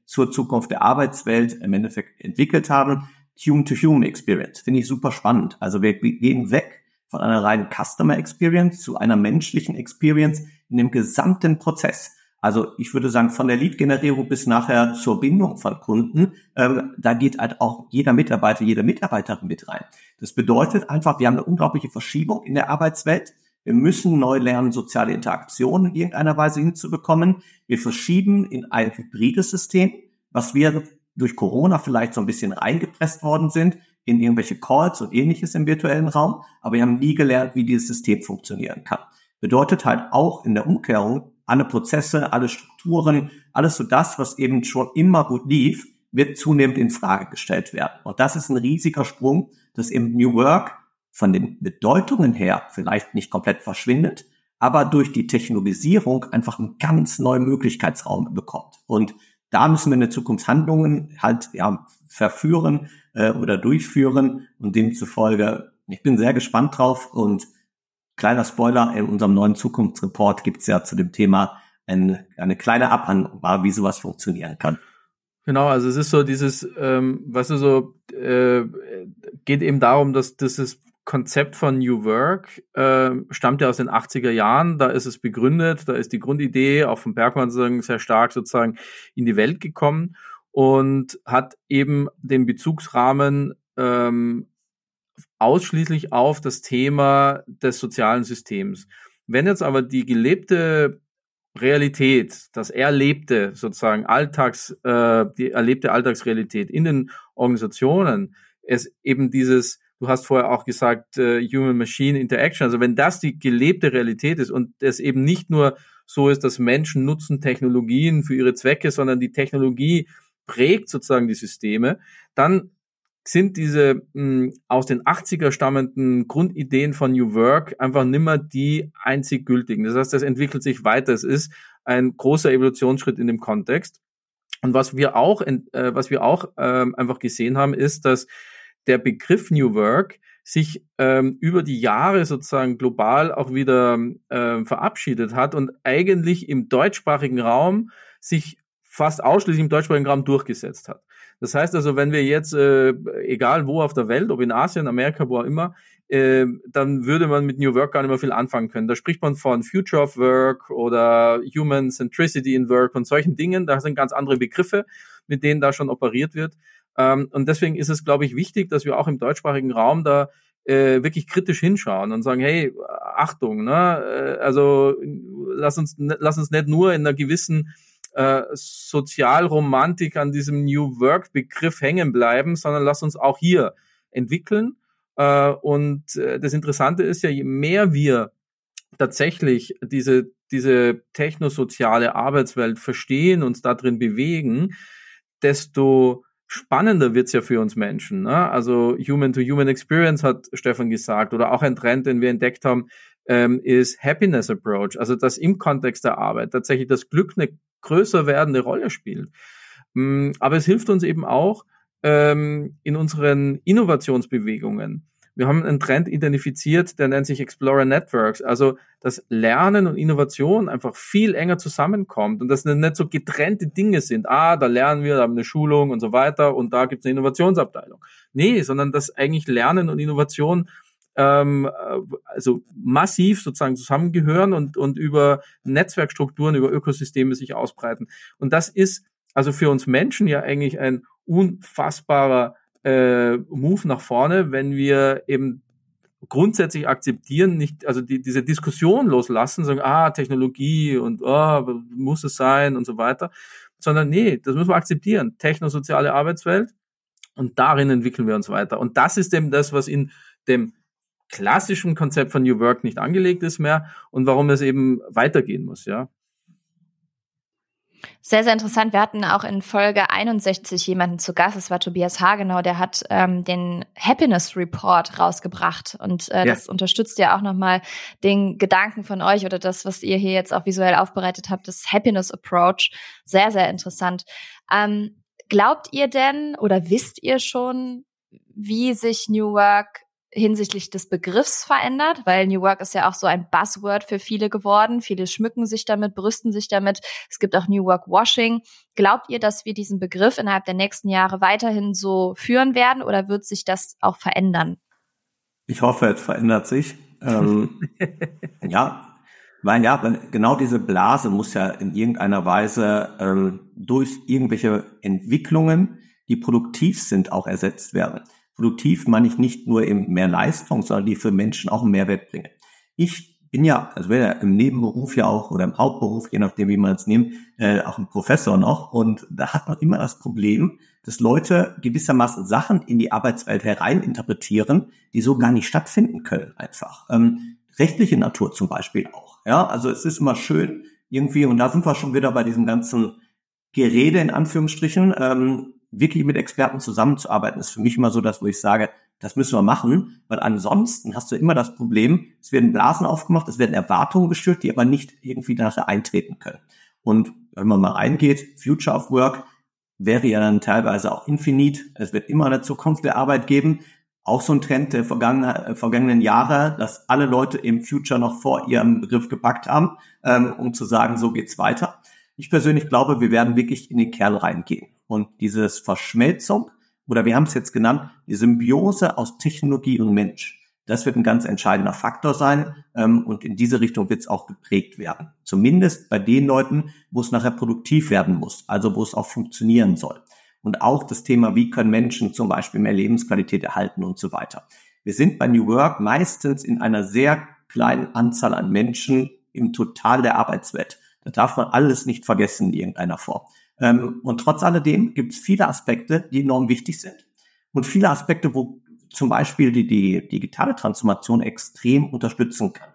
zur Zukunft der Arbeitswelt im Endeffekt entwickelt haben, Human-to-Human Experience. Finde ich super spannend. Also wir gehen weg von einer reinen Customer Experience zu einer menschlichen Experience in dem gesamten Prozess. Also ich würde sagen, von der Lead-Generierung bis nachher zur Bindung von Kunden, ähm, da geht halt auch jeder Mitarbeiter, jede Mitarbeiterin mit rein. Das bedeutet einfach, wir haben eine unglaubliche Verschiebung in der Arbeitswelt. Wir müssen neu lernen, soziale Interaktionen in irgendeiner Weise hinzubekommen. Wir verschieben in ein hybrides System, was wir durch Corona vielleicht so ein bisschen reingepresst worden sind in irgendwelche Calls und ähnliches im virtuellen Raum, aber wir haben nie gelernt, wie dieses System funktionieren kann. Bedeutet halt auch in der Umkehrung, alle Prozesse, alle Strukturen, alles so das, was eben schon immer gut lief, wird zunehmend in Frage gestellt werden. Und das ist ein riesiger Sprung, dass eben New Work von den Bedeutungen her vielleicht nicht komplett verschwindet, aber durch die Technologisierung einfach einen ganz neuen Möglichkeitsraum bekommt. Und da müssen wir in der Zukunft Handlungen halt ja, verführen äh, oder durchführen und demzufolge, ich bin sehr gespannt drauf und kleiner Spoiler, in unserem neuen Zukunftsreport gibt es ja zu dem Thema ein, eine kleine Abhandlung, wie sowas funktionieren kann. Genau, also es ist so dieses, ähm, was du so, äh, geht eben darum, dass dieses Konzept von New Work äh, stammt ja aus den 80er Jahren. Da ist es begründet, da ist die Grundidee auch von Bergmann sehr stark sozusagen in die Welt gekommen und hat eben den Bezugsrahmen ähm, ausschließlich auf das Thema des sozialen Systems. Wenn jetzt aber die gelebte Realität, das erlebte sozusagen Alltags, äh, die erlebte Alltagsrealität in den Organisationen, es eben dieses Du hast vorher auch gesagt, äh, Human-Machine Interaction. Also wenn das die gelebte Realität ist und es eben nicht nur so ist, dass Menschen nutzen Technologien für ihre Zwecke, sondern die Technologie prägt sozusagen die Systeme, dann sind diese mh, aus den 80er stammenden Grundideen von New Work einfach nimmer die einzig gültigen. Das heißt, das entwickelt sich weiter. Es ist ein großer Evolutionsschritt in dem Kontext. Und was wir auch, äh, was wir auch ähm, einfach gesehen haben, ist, dass der Begriff New Work sich ähm, über die Jahre sozusagen global auch wieder ähm, verabschiedet hat und eigentlich im deutschsprachigen Raum sich fast ausschließlich im deutschsprachigen Raum durchgesetzt hat. Das heißt also, wenn wir jetzt, äh, egal wo auf der Welt, ob in Asien, Amerika, wo auch immer, äh, dann würde man mit New Work gar nicht mehr viel anfangen können. Da spricht man von Future of Work oder Human Centricity in Work und solchen Dingen. Da sind ganz andere Begriffe, mit denen da schon operiert wird. Ähm, und deswegen ist es, glaube ich, wichtig, dass wir auch im deutschsprachigen Raum da äh, wirklich kritisch hinschauen und sagen, hey, Achtung, ne? Äh, also lass uns, lass uns nicht nur in einer gewissen äh, Sozialromantik an diesem New Work Begriff hängen bleiben, sondern lass uns auch hier entwickeln. Äh, und das Interessante ist ja, je mehr wir tatsächlich diese, diese technosoziale Arbeitswelt verstehen, uns da drin bewegen, desto spannender wird's ja für uns Menschen. Ne? Also Human-to-Human Experience hat Stefan gesagt, oder auch ein Trend, den wir entdeckt haben, ähm, ist Happiness Approach. Also dass im Kontext der Arbeit tatsächlich das Glück eine größer werdende Rolle spielt. Mm, aber es hilft uns eben auch ähm, in unseren Innovationsbewegungen. Wir haben einen Trend identifiziert, der nennt sich Explorer Networks. Also, dass Lernen und Innovation einfach viel enger zusammenkommt und dass nicht so getrennte Dinge sind. Ah, da lernen wir, da haben eine Schulung und so weiter und da gibt es eine Innovationsabteilung. Nee, sondern dass eigentlich Lernen und Innovation ähm, äh, also massiv sozusagen zusammengehören und, und über Netzwerkstrukturen, über Ökosysteme sich ausbreiten. Und das ist also für uns Menschen ja eigentlich ein unfassbarer äh, Move nach vorne, wenn wir eben grundsätzlich akzeptieren, nicht, also die, diese Diskussion loslassen, sagen, ah, Technologie und oh, muss es sein und so weiter, sondern nee, das müssen wir akzeptieren. Technosoziale Arbeitswelt und darin entwickeln wir uns weiter. Und das ist eben das, was in dem klassischen Konzept von New Work nicht angelegt ist mehr und warum es eben weitergehen muss, ja. Sehr, sehr interessant. Wir hatten auch in Folge 61 jemanden zu Gast, das war Tobias Hagenau, der hat ähm, den Happiness Report rausgebracht und äh, ja. das unterstützt ja auch nochmal den Gedanken von euch oder das, was ihr hier jetzt auch visuell aufbereitet habt, das Happiness Approach. Sehr, sehr interessant. Ähm, glaubt ihr denn oder wisst ihr schon, wie sich New Work hinsichtlich des Begriffs verändert, weil New Work ist ja auch so ein Buzzword für viele geworden. Viele schmücken sich damit, brüsten sich damit. Es gibt auch New Work Washing. Glaubt ihr, dass wir diesen Begriff innerhalb der nächsten Jahre weiterhin so führen werden oder wird sich das auch verändern? Ich hoffe, es verändert sich. ähm, ja, weil ja, genau diese Blase muss ja in irgendeiner Weise ähm, durch irgendwelche Entwicklungen, die produktiv sind, auch ersetzt werden. Produktiv meine ich nicht nur eben mehr Leistung, sondern die für Menschen auch einen Mehrwert bringen. Ich bin ja, also wäre im Nebenberuf ja auch oder im Hauptberuf, je nachdem wie man es nimmt, äh, auch ein Professor noch. Und da hat man immer das Problem, dass Leute gewissermaßen Sachen in die Arbeitswelt hereininterpretieren, die so gar nicht stattfinden können einfach. Ähm, rechtliche Natur zum Beispiel auch. Ja, also es ist immer schön irgendwie, und da sind wir schon wieder bei diesem ganzen Gerede in Anführungsstrichen, ähm, wirklich mit Experten zusammenzuarbeiten, ist für mich immer so das, wo ich sage, das müssen wir machen, weil ansonsten hast du immer das Problem, es werden Blasen aufgemacht, es werden Erwartungen geschürt, die aber nicht irgendwie nachher eintreten können. Und wenn man mal reingeht, Future of Work wäre ja dann teilweise auch infinit. Es wird immer eine Zukunft der Arbeit geben. Auch so ein Trend der vergangenen, äh, vergangenen Jahre, dass alle Leute im Future noch vor ihrem Begriff gepackt haben, ähm, um zu sagen, so geht's weiter. Ich persönlich glaube, wir werden wirklich in den Kerl reingehen. Und dieses Verschmelzung, oder wir haben es jetzt genannt, die Symbiose aus Technologie und Mensch, das wird ein ganz entscheidender Faktor sein. Ähm, und in diese Richtung wird es auch geprägt werden. Zumindest bei den Leuten, wo es nachher produktiv werden muss, also wo es auch funktionieren soll. Und auch das Thema, wie können Menschen zum Beispiel mehr Lebensqualität erhalten und so weiter. Wir sind bei New Work meistens in einer sehr kleinen Anzahl an Menschen im Total der Arbeitswelt. Da darf man alles nicht vergessen in irgendeiner Form. Ähm, und trotz alledem gibt es viele Aspekte, die enorm wichtig sind. Und viele Aspekte, wo zum Beispiel die, die digitale Transformation extrem unterstützen kann.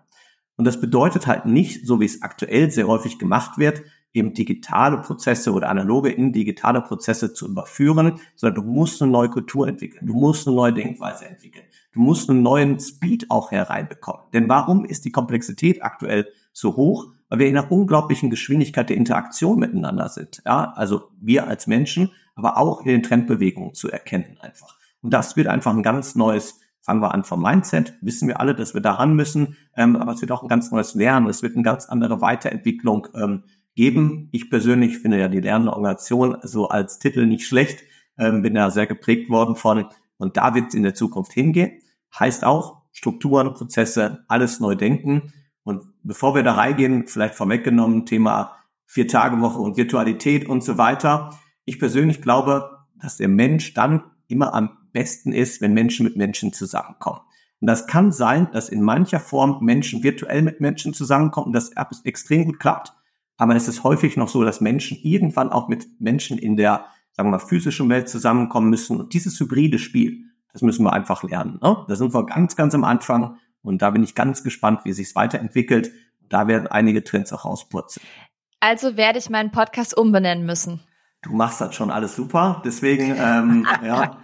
Und das bedeutet halt nicht, so wie es aktuell sehr häufig gemacht wird, eben digitale Prozesse oder analoge in digitale Prozesse zu überführen, sondern du musst eine neue Kultur entwickeln, du musst eine neue Denkweise entwickeln, du musst einen neuen Speed auch hereinbekommen. Denn warum ist die Komplexität aktuell so hoch? Weil wir in einer unglaublichen Geschwindigkeit der Interaktion miteinander sind. Ja, also wir als Menschen, aber auch in den Trendbewegungen zu erkennen einfach. Und das wird einfach ein ganz neues fangen wir an vom Mindset, wissen wir alle, dass wir daran müssen, ähm, aber es wird auch ein ganz neues Lernen, es wird eine ganz andere Weiterentwicklung ähm, geben. Ich persönlich finde ja die Lernorganisation so als Titel nicht schlecht, ähm, bin da sehr geprägt worden von und da wird es in der Zukunft hingehen. Heißt auch Strukturen, Prozesse, alles neu denken. Und bevor wir da reingehen, vielleicht vorweggenommen, Thema Vier-Tage-Woche und Virtualität und so weiter. Ich persönlich glaube, dass der Mensch dann immer am besten ist, wenn Menschen mit Menschen zusammenkommen. Und das kann sein, dass in mancher Form Menschen virtuell mit Menschen zusammenkommen und das extrem gut klappt. Aber es ist häufig noch so, dass Menschen irgendwann auch mit Menschen in der, sagen wir mal, physischen Welt zusammenkommen müssen. Und dieses hybride Spiel, das müssen wir einfach lernen. Ne? Da sind wir ganz, ganz am Anfang. Und da bin ich ganz gespannt, wie es sich weiterentwickelt. Da werden einige Trends auch rauspurzeln. Also werde ich meinen Podcast umbenennen müssen. Du machst das schon alles super. Deswegen, ähm, ja.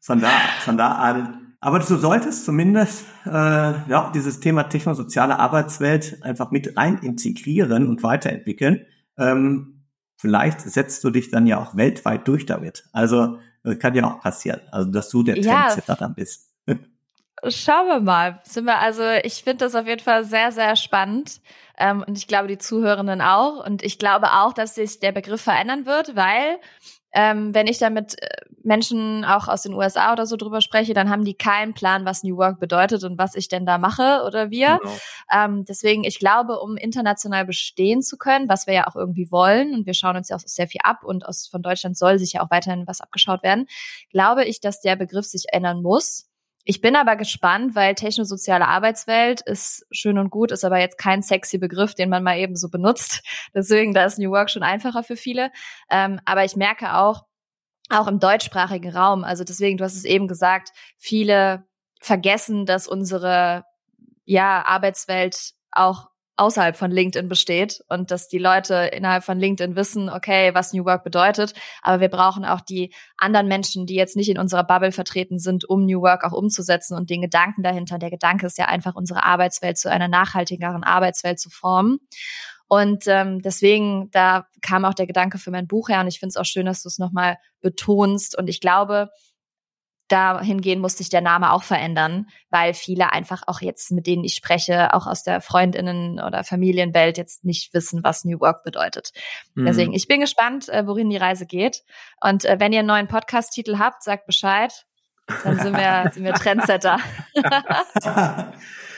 Von da, von da an. Aber du solltest zumindest äh, ja dieses Thema technosoziale Arbeitswelt einfach mit rein integrieren und weiterentwickeln. Ähm, vielleicht setzt du dich dann ja auch weltweit durch damit. Also das kann ja auch passieren. Also dass du der Trendsetter ja. dann bist. Schauen wir mal. Sind wir also, ich finde das auf jeden Fall sehr, sehr spannend. Ähm, und ich glaube, die Zuhörenden auch. Und ich glaube auch, dass sich der Begriff verändern wird, weil ähm, wenn ich da mit äh, Menschen auch aus den USA oder so drüber spreche, dann haben die keinen Plan, was New Work bedeutet und was ich denn da mache oder wir. Genau. Ähm, deswegen, ich glaube, um international bestehen zu können, was wir ja auch irgendwie wollen, und wir schauen uns ja auch sehr viel ab und aus, von Deutschland soll sich ja auch weiterhin was abgeschaut werden, glaube ich, dass der Begriff sich ändern muss. Ich bin aber gespannt, weil technosoziale Arbeitswelt ist schön und gut, ist aber jetzt kein sexy Begriff, den man mal eben so benutzt. Deswegen, da ist New Work schon einfacher für viele. Ähm, aber ich merke auch, auch im deutschsprachigen Raum, also deswegen, du hast es eben gesagt, viele vergessen, dass unsere ja, Arbeitswelt auch außerhalb von LinkedIn besteht und dass die Leute innerhalb von LinkedIn wissen, okay, was New Work bedeutet. Aber wir brauchen auch die anderen Menschen, die jetzt nicht in unserer Bubble vertreten sind, um New Work auch umzusetzen und den Gedanken dahinter. Der Gedanke ist ja einfach, unsere Arbeitswelt zu einer nachhaltigeren Arbeitswelt zu formen. Und ähm, deswegen, da kam auch der Gedanke für mein Buch her und ich finde es auch schön, dass du es nochmal betonst. Und ich glaube, dahingehend musste sich der Name auch verändern, weil viele einfach auch jetzt, mit denen ich spreche, auch aus der Freundinnen- oder Familienwelt jetzt nicht wissen, was New Work bedeutet. Mhm. Deswegen, ich bin gespannt, äh, wohin die Reise geht. Und äh, wenn ihr einen neuen Podcast-Titel habt, sagt Bescheid. Dann sind wir, sind wir Trendsetter.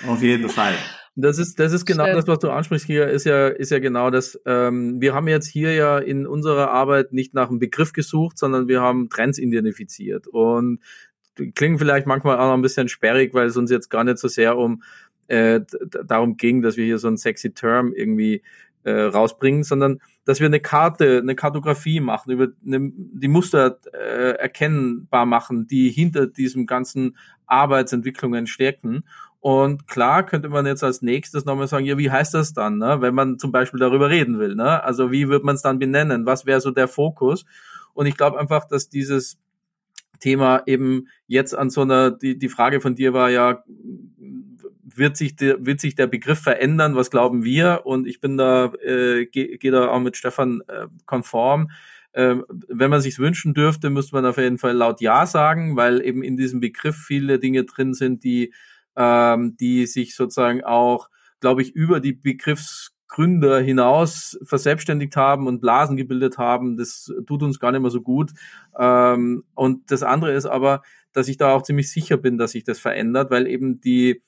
Auf jeden Fall. Das ist, das ist genau Schön. das, was du ansprichst hier, ist ja, ist ja genau das. Ähm, wir haben jetzt hier ja in unserer Arbeit nicht nach einem Begriff gesucht, sondern wir haben Trends identifiziert. Und klingen vielleicht manchmal auch noch ein bisschen sperrig, weil es uns jetzt gar nicht so sehr um äh, darum ging, dass wir hier so einen sexy Term irgendwie äh, rausbringen, sondern dass wir eine Karte, eine Kartografie machen, über eine, die Muster äh, erkennbar machen, die hinter diesem ganzen Arbeitsentwicklungen stecken und klar könnte man jetzt als nächstes nochmal sagen, ja, wie heißt das dann, ne? wenn man zum Beispiel darüber reden will. Ne? Also wie wird man es dann benennen? Was wäre so der Fokus? Und ich glaube einfach, dass dieses Thema eben jetzt an so einer, die, die Frage von dir war ja, wird sich, der, wird sich der Begriff verändern? Was glauben wir? Und ich bin da, äh, gehe geh da auch mit Stefan äh, konform. Ähm, wenn man sich wünschen dürfte, müsste man auf jeden Fall laut Ja sagen, weil eben in diesem Begriff viele Dinge drin sind, die ähm, die sich sozusagen auch, glaube ich, über die Begriffsgründer hinaus verselbstständigt haben und Blasen gebildet haben. Das tut uns gar nicht mehr so gut. Ähm, und das andere ist aber, dass ich da auch ziemlich sicher bin, dass sich das verändert, weil eben die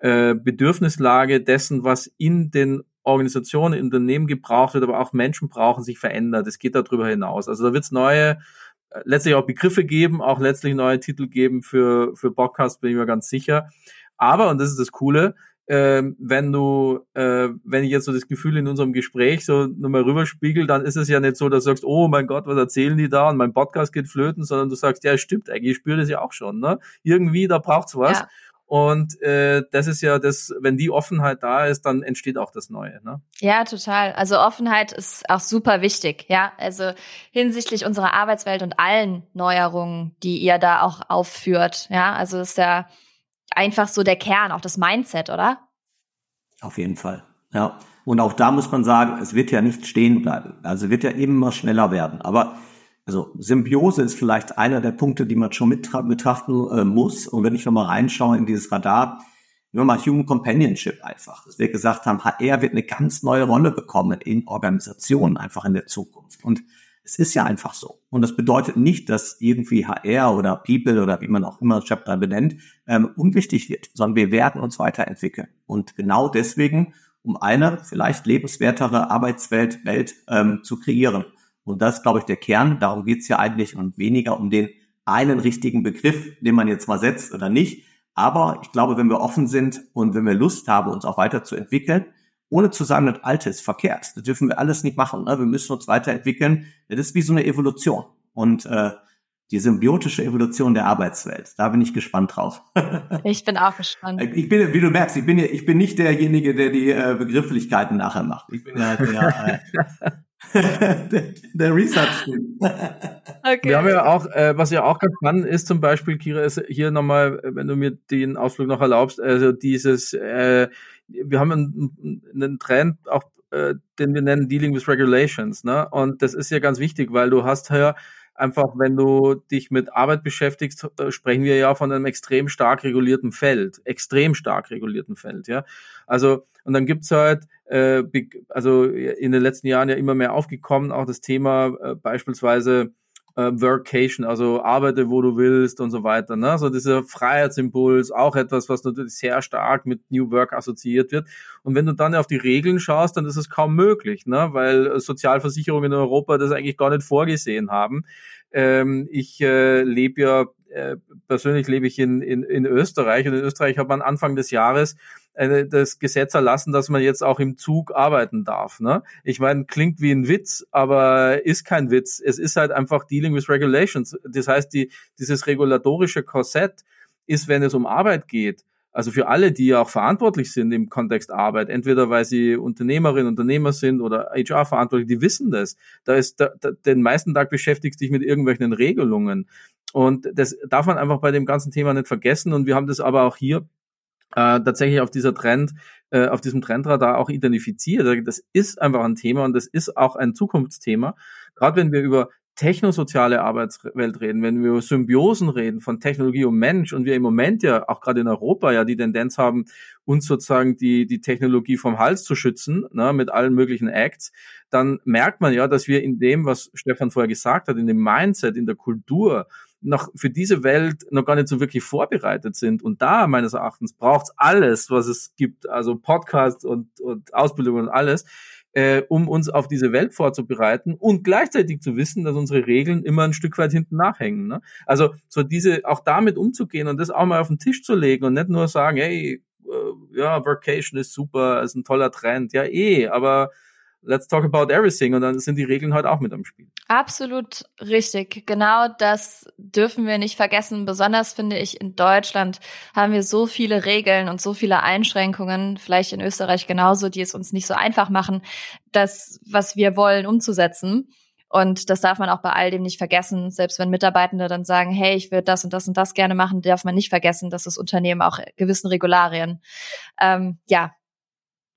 äh, Bedürfnislage dessen, was in den Organisationen, Unternehmen gebraucht wird, aber auch Menschen brauchen, sich verändert. Es geht darüber hinaus. Also da wird es neue, äh, letztlich auch Begriffe geben, auch letztlich neue Titel geben für, für Podcasts, bin ich mir ganz sicher. Aber, und das ist das Coole, äh, wenn du, äh, wenn ich jetzt so das Gefühl in unserem Gespräch so nochmal rüberspiegel, dann ist es ja nicht so, dass du sagst, oh mein Gott, was erzählen die da und mein Podcast geht flöten, sondern du sagst, ja, stimmt eigentlich, ich spüre das ja auch schon, ne? Irgendwie, da braucht's was. Ja. Und äh, das ist ja das, wenn die Offenheit da ist, dann entsteht auch das Neue. Ne? Ja, total. Also Offenheit ist auch super wichtig. Ja, also hinsichtlich unserer Arbeitswelt und allen Neuerungen, die ihr da auch aufführt. Ja, also ist ja einfach so der Kern, auch das Mindset, oder? Auf jeden Fall. Ja. Und auch da muss man sagen, es wird ja nicht stehen bleiben. Also wird ja immer schneller werden. Aber also Symbiose ist vielleicht einer der Punkte, die man schon mit betrachten äh, muss. Und wenn ich nochmal reinschaue in dieses Radar, nur mal Human Companionship einfach, dass wir gesagt haben, HR wird eine ganz neue Rolle bekommen in Organisationen einfach in der Zukunft. Und es ist ja einfach so. Und das bedeutet nicht, dass irgendwie HR oder People oder wie man auch immer Chapter benennt, ähm, unwichtig wird, sondern wir werden uns weiterentwickeln. Und genau deswegen, um eine vielleicht lebenswertere Arbeitswelt Welt, ähm, zu kreieren. Und das ist, glaube ich, der Kern. Darum geht's ja eigentlich und weniger um den einen richtigen Begriff, den man jetzt mal setzt oder nicht. Aber ich glaube, wenn wir offen sind und wenn wir Lust haben, uns auch weiterzuentwickeln, ohne zu sagen, das Alte ist verkehrt. Das dürfen wir alles nicht machen. Ne? Wir müssen uns weiterentwickeln. Das ist wie so eine Evolution. Und äh, die symbiotische Evolution der Arbeitswelt. Da bin ich gespannt drauf. ich bin auch gespannt. Ich bin, wie du merkst, ich bin, ich bin nicht derjenige, der die äh, Begrifflichkeiten nachher macht. Ich bin ja der, äh, der, der Research. okay. Wir haben ja auch, äh, was ja auch ganz spannend ist, zum Beispiel, Kira, ist hier nochmal, wenn du mir den Ausflug noch erlaubst, also dieses, äh, wir haben einen, einen Trend auch äh, den wir nennen Dealing with Regulations. Ne? Und das ist ja ganz wichtig, weil du hast ja einfach, wenn du dich mit Arbeit beschäftigst, äh, sprechen wir ja von einem extrem stark regulierten Feld, extrem stark regulierten Feld, ja. Also und dann gibt's halt, äh, also in den letzten Jahren ja immer mehr aufgekommen, auch das Thema äh, beispielsweise äh, Workation, also arbeite, wo du willst und so weiter. Ne? So dieser Freiheitsimpuls, auch etwas, was natürlich sehr stark mit New Work assoziiert wird. Und wenn du dann auf die Regeln schaust, dann ist es kaum möglich, ne? weil Sozialversicherungen in Europa das eigentlich gar nicht vorgesehen haben. Ähm, ich äh, lebe ja äh, persönlich lebe ich in, in, in Österreich und in Österreich hat man Anfang des Jahres äh, das Gesetz erlassen, dass man jetzt auch im Zug arbeiten darf. Ne? Ich meine, klingt wie ein Witz, aber ist kein Witz. Es ist halt einfach Dealing with Regulations. Das heißt, die, dieses regulatorische Korsett ist, wenn es um Arbeit geht, also für alle, die ja auch verantwortlich sind im Kontext Arbeit, entweder weil sie Unternehmerinnen, Unternehmer sind oder HR-verantwortlich, die wissen das. Da ist da, da, den meisten Tag beschäftigst dich mit irgendwelchen Regelungen. Und das darf man einfach bei dem ganzen Thema nicht vergessen. Und wir haben das aber auch hier äh, tatsächlich auf dieser Trend, äh, auf diesem Trendradar auch identifiziert. Das ist einfach ein Thema und das ist auch ein Zukunftsthema. Gerade wenn wir über technosoziale Arbeitswelt reden, wenn wir über Symbiosen reden von Technologie und Mensch und wir im Moment ja auch gerade in Europa ja die Tendenz haben, uns sozusagen die, die Technologie vom Hals zu schützen, ne, mit allen möglichen Acts, dann merkt man ja, dass wir in dem, was Stefan vorher gesagt hat, in dem Mindset, in der Kultur, noch für diese Welt noch gar nicht so wirklich vorbereitet sind. Und da meines Erachtens braucht's alles, was es gibt, also Podcasts und, und Ausbildung und alles, äh, um uns auf diese Welt vorzubereiten und gleichzeitig zu wissen, dass unsere Regeln immer ein Stück weit hinten nachhängen. Ne? Also so diese auch damit umzugehen und das auch mal auf den Tisch zu legen und nicht nur sagen, hey, äh, ja, Workation ist super, ist ein toller Trend, ja eh, aber let's talk about everything und dann sind die Regeln halt auch mit am Spiel. Absolut richtig. Genau das dürfen wir nicht vergessen. Besonders finde ich in Deutschland haben wir so viele Regeln und so viele Einschränkungen, vielleicht in Österreich genauso, die es uns nicht so einfach machen, das, was wir wollen, umzusetzen. Und das darf man auch bei all dem nicht vergessen. Selbst wenn Mitarbeitende dann sagen, hey, ich würde das und das und das gerne machen, darf man nicht vergessen, dass das Unternehmen auch gewissen Regularien ähm, ja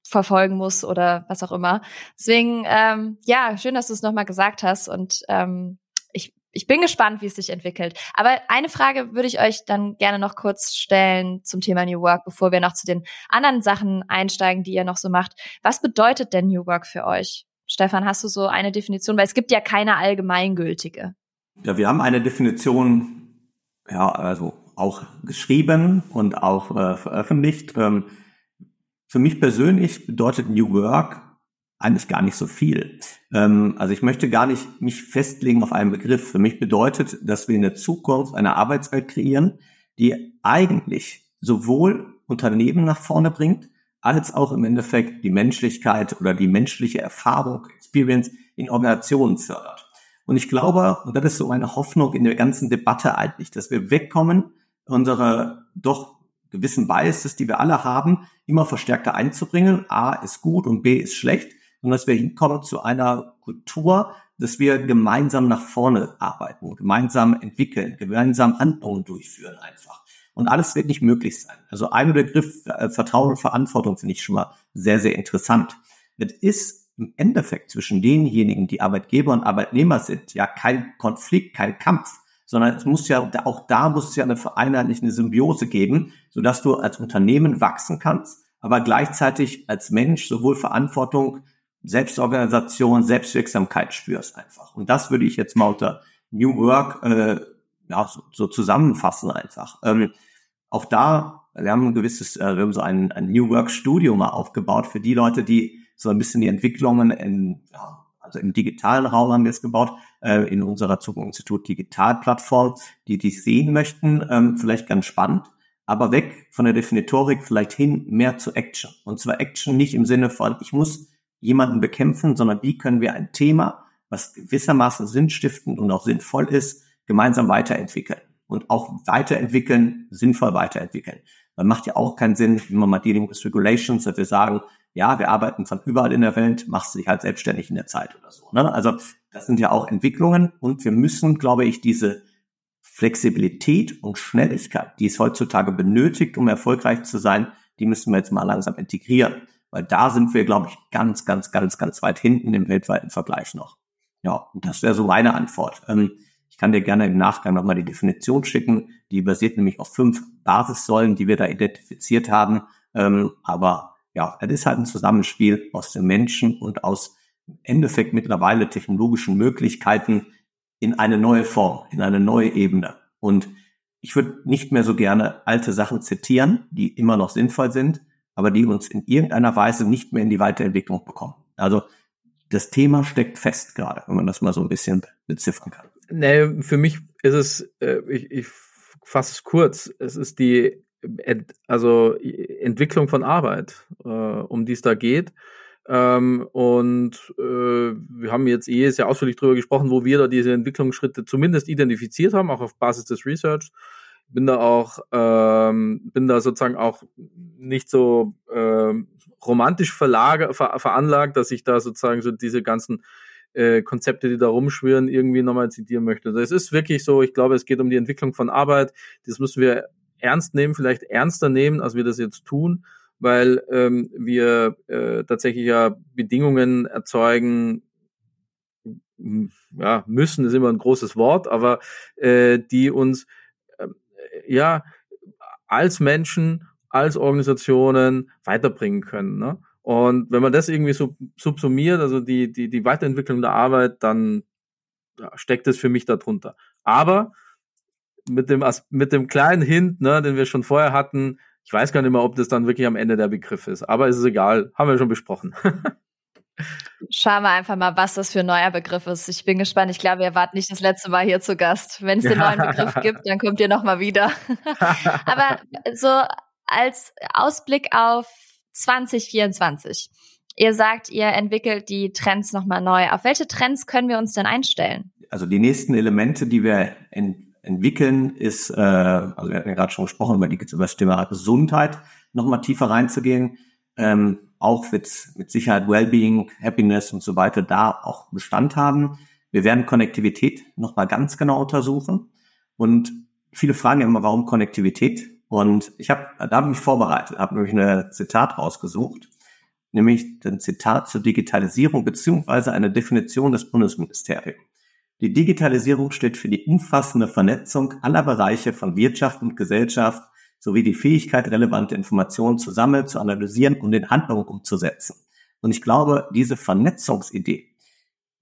verfolgen muss oder was auch immer. Deswegen, ähm, ja, schön, dass du es nochmal gesagt hast und ähm, ich, ich bin gespannt, wie es sich entwickelt. Aber eine Frage würde ich euch dann gerne noch kurz stellen zum Thema New Work, bevor wir noch zu den anderen Sachen einsteigen, die ihr noch so macht. Was bedeutet denn New Work für euch? Stefan, hast du so eine Definition? Weil es gibt ja keine allgemeingültige. Ja, wir haben eine Definition, ja, also auch geschrieben und auch äh, veröffentlicht. Ähm, für mich persönlich bedeutet New Work eigentlich gar nicht so viel. Ähm, also ich möchte gar nicht mich festlegen auf einen Begriff. Für mich bedeutet, dass wir in der Zukunft eine Arbeitswelt kreieren, die eigentlich sowohl Unternehmen nach vorne bringt, als auch im Endeffekt die Menschlichkeit oder die menschliche Erfahrung, Experience in Organisationen fördert. Und ich glaube, und das ist so meine Hoffnung in der ganzen Debatte eigentlich, dass wir wegkommen, unsere doch gewissen Biases, die wir alle haben, immer verstärkter einzubringen. A ist gut und B ist schlecht. Und dass wir hinkommen zu einer Kultur, dass wir gemeinsam nach vorne arbeiten, gemeinsam entwickeln, gemeinsam Handlungen durchführen einfach. Und alles wird nicht möglich sein. Also ein Begriff äh, Vertrauen und Verantwortung finde ich schon mal sehr, sehr interessant. Das ist im Endeffekt zwischen denjenigen, die Arbeitgeber und Arbeitnehmer sind, ja kein Konflikt, kein Kampf, sondern es muss ja, auch da muss es ja eine vereinheitliche Symbiose geben, sodass du als Unternehmen wachsen kannst, aber gleichzeitig als Mensch sowohl Verantwortung, Selbstorganisation, Selbstwirksamkeit spürst einfach. Und das würde ich jetzt mal unter New Work äh, ja, so, so zusammenfassen einfach. Ähm, auch da, wir haben ein gewisses, äh, wir haben so ein, ein New Work Studio mal aufgebaut für die Leute, die so ein bisschen die Entwicklungen in, ja, also im digitalen Raum haben wir es gebaut, äh, in unserer Zukunftsinstitut Digitalplattform, die die sehen möchten, ähm, vielleicht ganz spannend, aber weg von der Definitorik vielleicht hin mehr zu Action. Und zwar Action nicht im Sinne von, ich muss jemanden bekämpfen, sondern wie können wir ein Thema, was gewissermaßen sinnstiftend und auch sinnvoll ist, gemeinsam weiterentwickeln und auch weiterentwickeln, sinnvoll weiterentwickeln. Dann macht ja auch keinen Sinn, wenn man mal Dealing with Regulations, dass wir sagen, ja, wir arbeiten von überall in der Welt, machst du dich halt selbstständig in der Zeit oder so. Ne? Also das sind ja auch Entwicklungen und wir müssen, glaube ich, diese Flexibilität und Schnelligkeit, die es heutzutage benötigt, um erfolgreich zu sein, die müssen wir jetzt mal langsam integrieren. Weil da sind wir, glaube ich, ganz, ganz, ganz, ganz weit hinten im weltweiten Vergleich noch. Ja, und das wäre so meine Antwort. Ähm, ich kann dir gerne im Nachgang nochmal die Definition schicken. Die basiert nämlich auf fünf Basissäulen, die wir da identifiziert haben. Ähm, aber ja, es ist halt ein Zusammenspiel aus den Menschen und aus im Endeffekt mittlerweile technologischen Möglichkeiten in eine neue Form, in eine neue Ebene. Und ich würde nicht mehr so gerne alte Sachen zitieren, die immer noch sinnvoll sind, aber die uns in irgendeiner Weise nicht mehr in die Weiterentwicklung bekommen. Also das Thema steckt fest gerade, wenn man das mal so ein bisschen beziffern kann. Nee, für mich ist es, äh, ich, ich fasse es kurz, es ist die Ent, also Entwicklung von Arbeit, äh, um die es da geht. Ähm, und äh, wir haben jetzt eh sehr ausführlich darüber gesprochen, wo wir da diese Entwicklungsschritte zumindest identifiziert haben, auch auf Basis des Research. Bin da auch, ähm, bin da sozusagen auch nicht so äh, romantisch verlager, ver, veranlagt, dass ich da sozusagen so diese ganzen äh, Konzepte, die da rumschwirren, irgendwie nochmal zitieren möchte. Also es ist wirklich so, ich glaube, es geht um die Entwicklung von Arbeit. Das müssen wir ernst nehmen, vielleicht ernster nehmen, als wir das jetzt tun, weil ähm, wir äh, tatsächlich ja Bedingungen erzeugen, ja, müssen ist immer ein großes Wort, aber äh, die uns äh, ja als Menschen, als Organisationen weiterbringen können. Ne? Und wenn man das irgendwie so subsumiert, also die, die, die Weiterentwicklung der Arbeit, dann ja, steckt es für mich darunter. Aber mit dem, mit dem kleinen Hint, ne, den wir schon vorher hatten, ich weiß gar nicht mehr, ob das dann wirklich am Ende der Begriff ist, aber es ist egal, haben wir schon besprochen. Schauen wir einfach mal, was das für ein neuer Begriff ist. Ich bin gespannt. Ich glaube, ihr wart nicht das letzte Mal hier zu Gast. Wenn es den neuen Begriff gibt, dann kommt ihr nochmal wieder. aber so als Ausblick auf 2024. Ihr sagt, ihr entwickelt die Trends nochmal neu. Auf welche Trends können wir uns denn einstellen? Also die nächsten Elemente, die wir in entwickeln, ist, äh, also wir hatten ja gerade schon gesprochen, über, die, über das Thema Gesundheit nochmal tiefer reinzugehen. Ähm, auch wird mit Sicherheit Wellbeing, Happiness und so weiter da auch Bestand haben. Wir werden Konnektivität nochmal ganz genau untersuchen. Und viele fragen ja immer, warum Konnektivität? Und ich habe, da habe ich mich vorbereitet, habe nämlich ein Zitat rausgesucht, nämlich ein Zitat zur Digitalisierung beziehungsweise eine Definition des Bundesministeriums. Die Digitalisierung steht für die umfassende Vernetzung aller Bereiche von Wirtschaft und Gesellschaft sowie die Fähigkeit, relevante Informationen zu sammeln, zu analysieren und in Handlungen umzusetzen. Und ich glaube, diese Vernetzungsidee,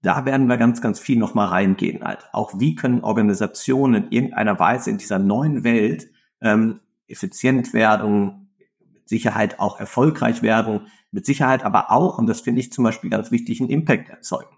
da werden wir ganz, ganz viel nochmal reingehen. Halt. Auch wie können Organisationen in irgendeiner Weise in dieser neuen Welt ähm, effizient werden, mit Sicherheit auch erfolgreich werden, mit Sicherheit aber auch, und das finde ich zum Beispiel ganz wichtig, einen Impact erzeugen.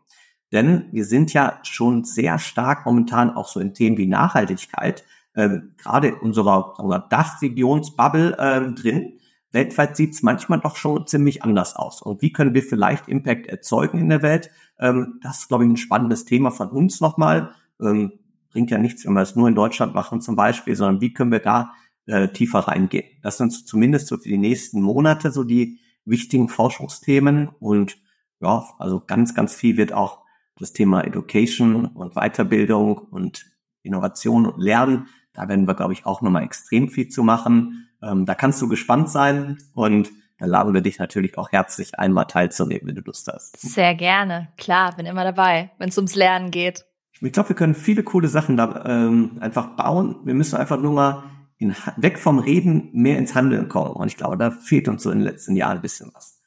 Denn wir sind ja schon sehr stark momentan auch so in Themen wie Nachhaltigkeit, äh, gerade in unserer, unserer Dachregionsbubble äh, drin. weltweit sieht es manchmal doch schon ziemlich anders aus. Und wie können wir vielleicht Impact erzeugen in der Welt? Ähm, das ist, glaube ich, ein spannendes Thema von uns nochmal. Ähm, bringt ja nichts, wenn wir es nur in Deutschland machen zum Beispiel, sondern wie können wir da äh, tiefer reingehen? Das sind zumindest so für die nächsten Monate so die wichtigen Forschungsthemen. Und ja, also ganz, ganz viel wird auch das Thema Education und Weiterbildung und Innovation und Lernen. Da werden wir, glaube ich, auch nochmal extrem viel zu machen. Ähm, da kannst du gespannt sein und da laden wir dich natürlich auch herzlich einmal teilzunehmen, wenn du Lust hast. Sehr gerne. Klar, bin immer dabei, wenn es ums Lernen geht. Ich glaube, wir können viele coole Sachen da ähm, einfach bauen. Wir müssen einfach nur mal in, weg vom Reden mehr ins Handeln kommen. Und ich glaube, da fehlt uns so in den letzten Jahren ein bisschen was.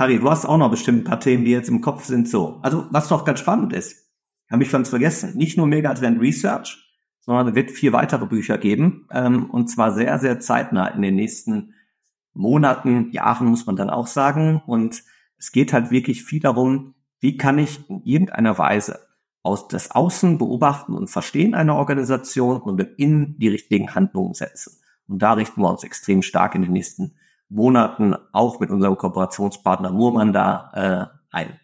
Harry, du hast auch noch bestimmt ein paar Themen, die jetzt im Kopf sind so. Also, was doch ganz spannend ist, habe ich ganz vergessen. Nicht nur Mega Advent Research, sondern es wird vier weitere Bücher geben. Ähm, und zwar sehr, sehr zeitnah in den nächsten Monaten, Jahren muss man dann auch sagen. Und es geht halt wirklich viel darum, wie kann ich in irgendeiner Weise aus das Außen beobachten und verstehen einer Organisation und in die richtigen Handlungen setzen. Und da richten wir uns extrem stark in den nächsten Monaten auch mit unserem Kooperationspartner Murmann da äh, ein.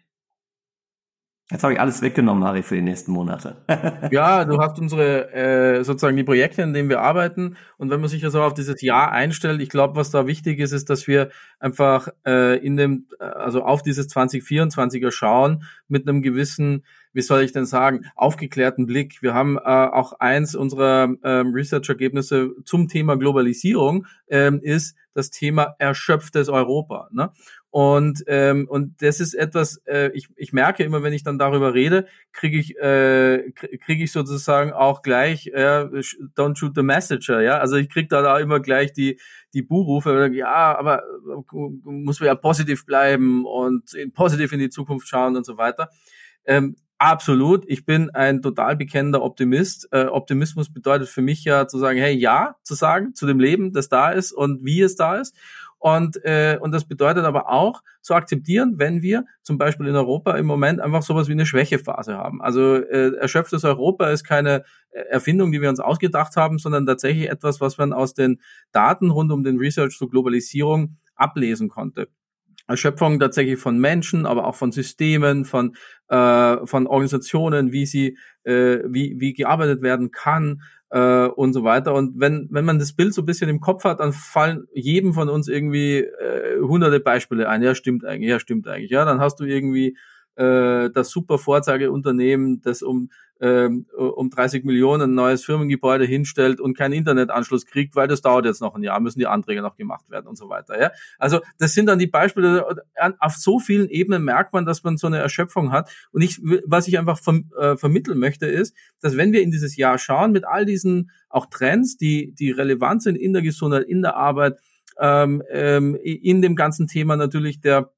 Jetzt habe ich alles weggenommen, Harry, für die nächsten Monate. ja, du hast unsere äh, sozusagen die Projekte, in denen wir arbeiten. Und wenn man sich ja so auf dieses Jahr einstellt, ich glaube, was da wichtig ist, ist, dass wir einfach äh, in dem, äh, also auf dieses 2024er schauen mit einem gewissen, wie soll ich denn sagen, aufgeklärten Blick. Wir haben äh, auch eins unserer ähm, Research-Ergebnisse zum Thema Globalisierung ähm, ist das Thema erschöpftes Europa. Ne? Und, ähm, und das ist etwas, äh, ich, ich merke immer, wenn ich dann darüber rede, kriege ich, äh, kriege ich sozusagen auch gleich, äh, don't shoot the messenger, ja. Also ich kriege da, da immer gleich die, die Buhrufe, ja, aber äh, muss man ja positiv bleiben und positiv in die Zukunft schauen und so weiter. Ähm, Absolut. Ich bin ein total bekennender Optimist. Äh, Optimismus bedeutet für mich ja zu sagen, hey, ja, zu sagen zu dem Leben, das da ist und wie es da ist. Und, äh, und das bedeutet aber auch zu akzeptieren, wenn wir zum Beispiel in Europa im Moment einfach sowas wie eine Schwächephase haben. Also äh, erschöpftes Europa ist keine äh, Erfindung, die wir uns ausgedacht haben, sondern tatsächlich etwas, was man aus den Daten rund um den Research zur Globalisierung ablesen konnte. Erschöpfung tatsächlich von Menschen, aber auch von Systemen, von, äh, von Organisationen, wie sie, äh, wie, wie gearbeitet werden kann, äh, und so weiter. Und wenn, wenn man das Bild so ein bisschen im Kopf hat, dann fallen jedem von uns irgendwie äh, hunderte Beispiele ein. Ja, stimmt eigentlich, ja, stimmt eigentlich. Ja, dann hast du irgendwie äh, das super Vorzeigeunternehmen, das um ähm, um 30 Millionen ein neues Firmengebäude hinstellt und keinen Internetanschluss kriegt, weil das dauert jetzt noch ein Jahr, müssen die Anträge noch gemacht werden und so weiter. Ja? Also das sind dann die Beispiele, auf so vielen Ebenen merkt man, dass man so eine Erschöpfung hat. Und ich, was ich einfach verm äh, vermitteln möchte, ist, dass wenn wir in dieses Jahr schauen, mit all diesen auch Trends, die, die relevant sind in der Gesundheit, in der Arbeit, ähm, ähm, in dem ganzen Thema natürlich der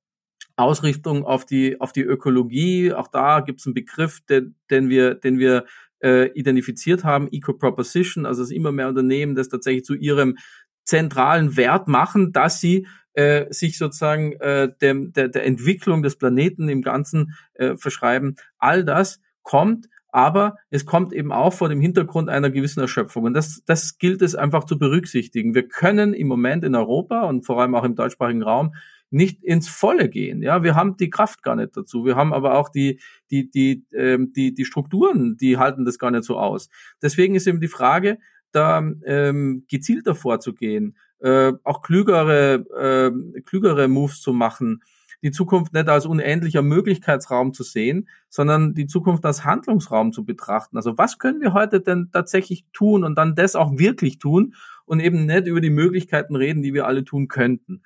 Ausrichtung auf die, auf die Ökologie. Auch da gibt es einen Begriff, den, den wir, den wir äh, identifiziert haben, Eco-Proposition, also es immer mehr Unternehmen, das tatsächlich zu ihrem zentralen Wert machen, dass sie äh, sich sozusagen äh, dem, der, der Entwicklung des Planeten im Ganzen äh, verschreiben. All das kommt, aber es kommt eben auch vor dem Hintergrund einer gewissen Erschöpfung. Und das, das gilt es einfach zu berücksichtigen. Wir können im Moment in Europa und vor allem auch im deutschsprachigen Raum nicht ins Volle gehen. Ja, wir haben die Kraft gar nicht dazu. Wir haben aber auch die die die ähm, die die Strukturen, die halten das gar nicht so aus. Deswegen ist eben die Frage, da ähm, gezielter vorzugehen, äh, auch klügere äh, klügere Moves zu machen, die Zukunft nicht als unendlicher Möglichkeitsraum zu sehen, sondern die Zukunft als Handlungsraum zu betrachten. Also was können wir heute denn tatsächlich tun und dann das auch wirklich tun und eben nicht über die Möglichkeiten reden, die wir alle tun könnten.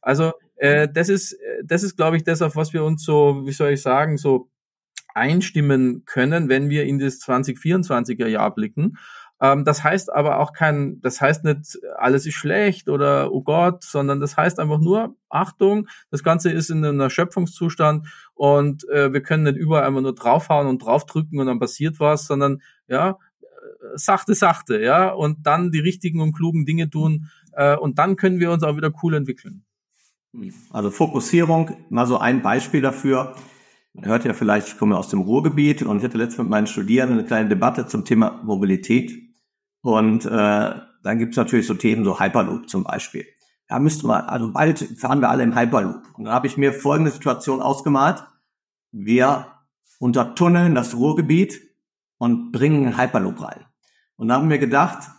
Also äh, das ist, das ist, glaube ich, das, auf was wir uns so, wie soll ich sagen, so einstimmen können, wenn wir in das 2024er Jahr blicken. Ähm, das heißt aber auch kein, das heißt nicht, alles ist schlecht oder oh Gott, sondern das heißt einfach nur, Achtung, das Ganze ist in einem Erschöpfungszustand und äh, wir können nicht überall einfach nur draufhauen und draufdrücken und dann passiert was, sondern ja, äh, sachte, sachte, ja, und dann die richtigen und klugen Dinge tun äh, und dann können wir uns auch wieder cool entwickeln. Also Fokussierung, mal so ein Beispiel dafür. Man hört ja vielleicht, ich komme aus dem Ruhrgebiet und ich hatte letztens mit meinen Studierenden eine kleine Debatte zum Thema Mobilität. Und äh, dann gibt es natürlich so Themen, so Hyperloop zum Beispiel. da müsste man, also bald fahren wir alle im Hyperloop. Und dann habe ich mir folgende Situation ausgemalt. Wir untertunneln das Ruhrgebiet und bringen einen Hyperloop rein. Und da haben wir gedacht,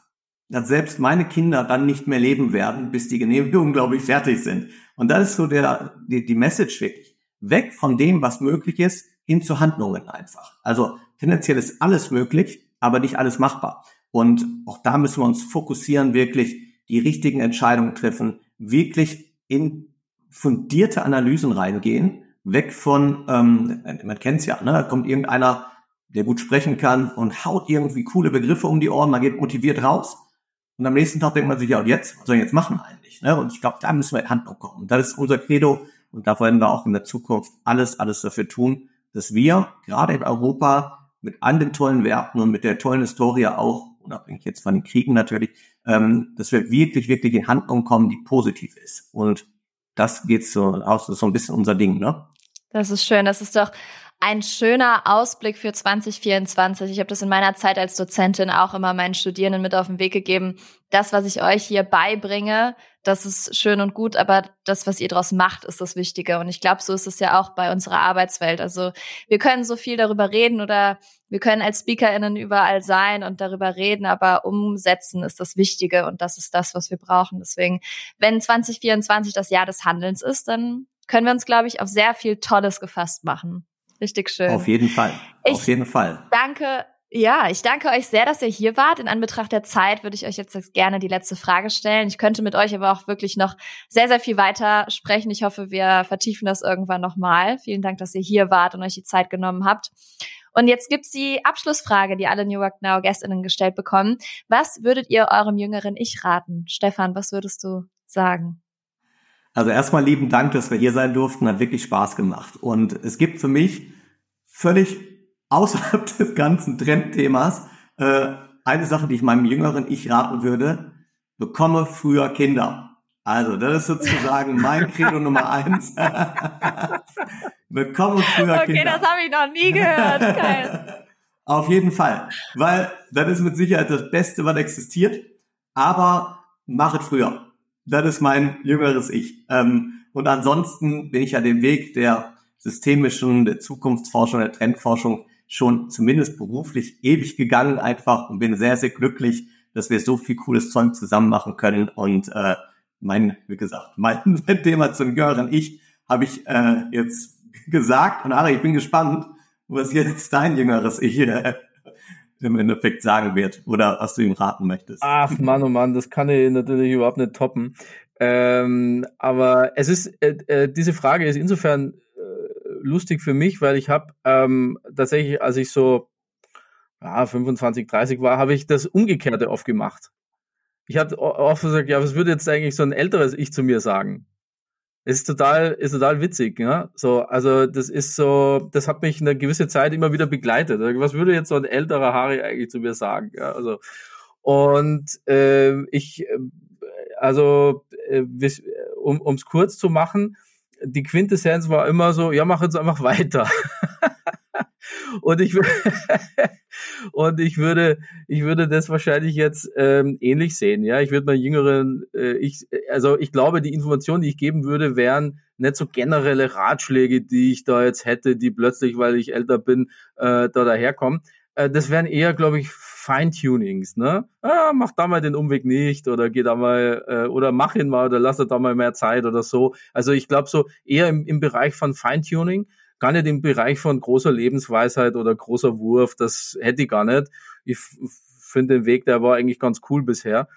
dass selbst meine Kinder dann nicht mehr leben werden, bis die Genehmigungen, glaube ich, fertig sind. Und das ist so der, die, die Message wirklich. Weg von dem, was möglich ist, hin zu Handlungen einfach. Also tendenziell ist alles möglich, aber nicht alles machbar. Und auch da müssen wir uns fokussieren, wirklich die richtigen Entscheidungen treffen, wirklich in fundierte Analysen reingehen, weg von, ähm, man kennt es ja, ne, da kommt irgendeiner, der gut sprechen kann und haut irgendwie coole Begriffe um die Ohren, man geht motiviert raus und am nächsten Tag denkt man sich, ja, und jetzt, was soll ich jetzt machen eigentlich? Ne? Und ich glaube, da müssen wir in Handlung kommen. Das ist unser Credo und da werden wir auch in der Zukunft alles, alles dafür tun, dass wir gerade in Europa mit all den tollen Werten und mit der tollen Historie auch, unabhängig jetzt von den Kriegen natürlich, ähm, dass wir wirklich, wirklich in Handlung kommen, die positiv ist. Und das geht so aus, das ist so ein bisschen unser Ding, ne? Das ist schön. Das ist doch ein schöner Ausblick für 2024. Ich habe das in meiner Zeit als Dozentin auch immer meinen Studierenden mit auf den Weg gegeben. Das, was ich euch hier beibringe, das ist schön und gut, aber das, was ihr daraus macht, ist das Wichtige. Und ich glaube, so ist es ja auch bei unserer Arbeitswelt. Also wir können so viel darüber reden oder wir können als SpeakerInnen überall sein und darüber reden, aber umsetzen ist das Wichtige und das ist das, was wir brauchen. Deswegen, wenn 2024 das Jahr des Handelns ist, dann können wir uns, glaube ich, auf sehr viel Tolles gefasst machen. Richtig schön. Auf jeden Fall. Ich Auf jeden Fall. Danke. Ja, ich danke euch sehr, dass ihr hier wart. In Anbetracht der Zeit würde ich euch jetzt gerne die letzte Frage stellen. Ich könnte mit euch aber auch wirklich noch sehr, sehr viel weiter sprechen. Ich hoffe, wir vertiefen das irgendwann nochmal. Vielen Dank, dass ihr hier wart und euch die Zeit genommen habt. Und jetzt gibt's die Abschlussfrage, die alle New York Now GästInnen gestellt bekommen. Was würdet ihr eurem jüngeren Ich raten? Stefan, was würdest du sagen? Also erstmal lieben Dank, dass wir hier sein durften. Hat wirklich Spaß gemacht. Und es gibt für mich völlig außerhalb des ganzen Trendthemas äh, eine Sache, die ich meinem jüngeren Ich raten würde. Bekomme früher Kinder. Also, das ist sozusagen mein Credo Nummer eins. Bekomme früher okay, Kinder. Okay, das habe ich noch nie gehört. Geil. Auf jeden Fall. Weil das ist mit Sicherheit das Beste, was existiert. Aber mach es früher. Das ist mein jüngeres Ich. Ähm, und ansonsten bin ich ja den Weg der systemischen, der Zukunftsforschung, der Trendforschung schon zumindest beruflich ewig gegangen einfach und bin sehr, sehr glücklich, dass wir so viel cooles Zeug zusammen machen können. Und äh, mein, wie gesagt, mein Thema zum jüngeren Ich habe ich äh, jetzt gesagt. Und Ari, ich bin gespannt, was jetzt dein jüngeres Ich äh, im Endeffekt sagen wird oder was du ihm raten möchtest. Ach Mann, oh Mann, das kann ich natürlich überhaupt nicht toppen. Ähm, aber es ist, äh, äh, diese Frage ist insofern äh, lustig für mich, weil ich habe ähm, tatsächlich, als ich so ja, 25, 30 war, habe ich das Umgekehrte oft gemacht. Ich habe oft gesagt, ja, was würde jetzt eigentlich so ein älteres Ich zu mir sagen? Es ist total, ist total witzig, ja. So, also das ist so, das hat mich eine gewisse Zeit immer wieder begleitet. Was würde jetzt so ein älterer Harry eigentlich zu mir sagen? Ja, also und äh, ich, also äh, um ums kurz zu machen, die Quintessenz war immer so, ja, mach jetzt einfach weiter. und ich und ich würde ich würde das wahrscheinlich jetzt ähm, ähnlich sehen ja. Ich würde meinen jüngeren äh, ich also ich glaube die Informationen die ich geben würde wären nicht so generelle Ratschläge die ich da jetzt hätte die plötzlich weil ich älter bin äh, da daherkommen. Äh, das wären eher glaube ich Feintunings ne? Ah, mach da mal den Umweg nicht oder geh da mal äh, oder mach ihn mal oder lass da mal mehr Zeit oder so. Also ich glaube so eher im, im Bereich von Feintuning gar nicht im Bereich von großer Lebensweisheit oder großer Wurf, das hätte ich gar nicht. Ich finde den Weg, der war eigentlich ganz cool bisher.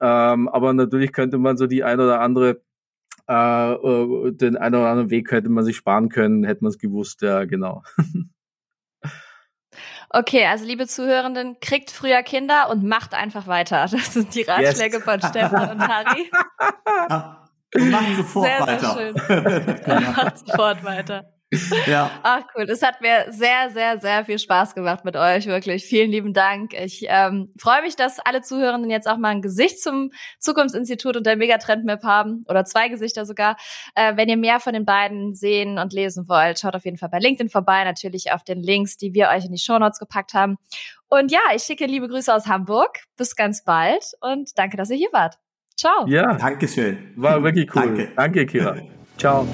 Ähm, aber natürlich könnte man so die ein oder andere, äh, äh den ein oder anderen Weg könnte man sich sparen können, hätte man es gewusst, ja, genau. Okay, also liebe Zuhörenden, kriegt früher Kinder und macht einfach weiter. Das sind die Ratschläge yes. von Stefan und Harry. Ja, macht sofort sehr, weiter. Sehr schön. macht sofort weiter. Ja. Ach cool, es hat mir sehr, sehr, sehr viel Spaß gemacht mit euch, wirklich. Vielen lieben Dank. Ich ähm, freue mich, dass alle Zuhörenden jetzt auch mal ein Gesicht zum Zukunftsinstitut und der Megatrend Map haben oder zwei Gesichter sogar. Äh, wenn ihr mehr von den beiden sehen und lesen wollt, schaut auf jeden Fall bei LinkedIn vorbei, natürlich auf den Links, die wir euch in die Shownotes gepackt haben. Und ja, ich schicke liebe Grüße aus Hamburg. Bis ganz bald und danke, dass ihr hier wart. Ciao. Ja. Dankeschön. War wirklich cool. Danke, Danke Kira. Ciao.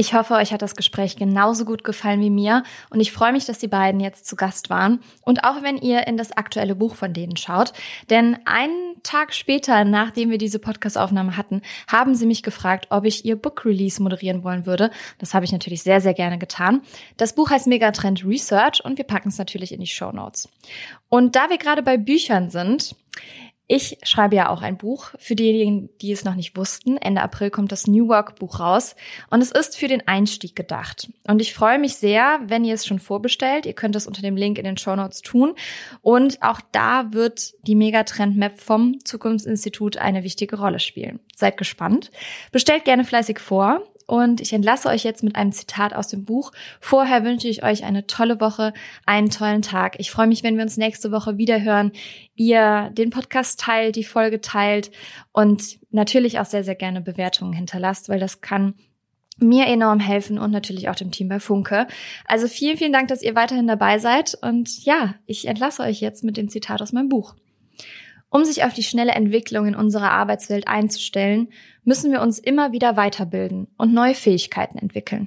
Ich hoffe, euch hat das Gespräch genauso gut gefallen wie mir und ich freue mich, dass die beiden jetzt zu Gast waren und auch wenn ihr in das aktuelle Buch von denen schaut, denn einen Tag später, nachdem wir diese Podcast-Aufnahme hatten, haben sie mich gefragt, ob ich ihr Book Release moderieren wollen würde. Das habe ich natürlich sehr, sehr gerne getan. Das Buch heißt Megatrend Research und wir packen es natürlich in die Show Notes. Und da wir gerade bei Büchern sind, ich schreibe ja auch ein Buch. Für diejenigen, die es noch nicht wussten, Ende April kommt das New Work Buch raus und es ist für den Einstieg gedacht. Und ich freue mich sehr, wenn ihr es schon vorbestellt. Ihr könnt es unter dem Link in den Show Notes tun. Und auch da wird die Megatrend Map vom Zukunftsinstitut eine wichtige Rolle spielen. Seid gespannt. Bestellt gerne fleißig vor. Und ich entlasse euch jetzt mit einem Zitat aus dem Buch. Vorher wünsche ich euch eine tolle Woche, einen tollen Tag. Ich freue mich, wenn wir uns nächste Woche wieder hören. Ihr den Podcast teilt, die Folge teilt und natürlich auch sehr, sehr gerne Bewertungen hinterlasst, weil das kann mir enorm helfen und natürlich auch dem Team bei Funke. Also vielen, vielen Dank, dass ihr weiterhin dabei seid. Und ja, ich entlasse euch jetzt mit dem Zitat aus meinem Buch. Um sich auf die schnelle Entwicklung in unserer Arbeitswelt einzustellen, müssen wir uns immer wieder weiterbilden und neue Fähigkeiten entwickeln.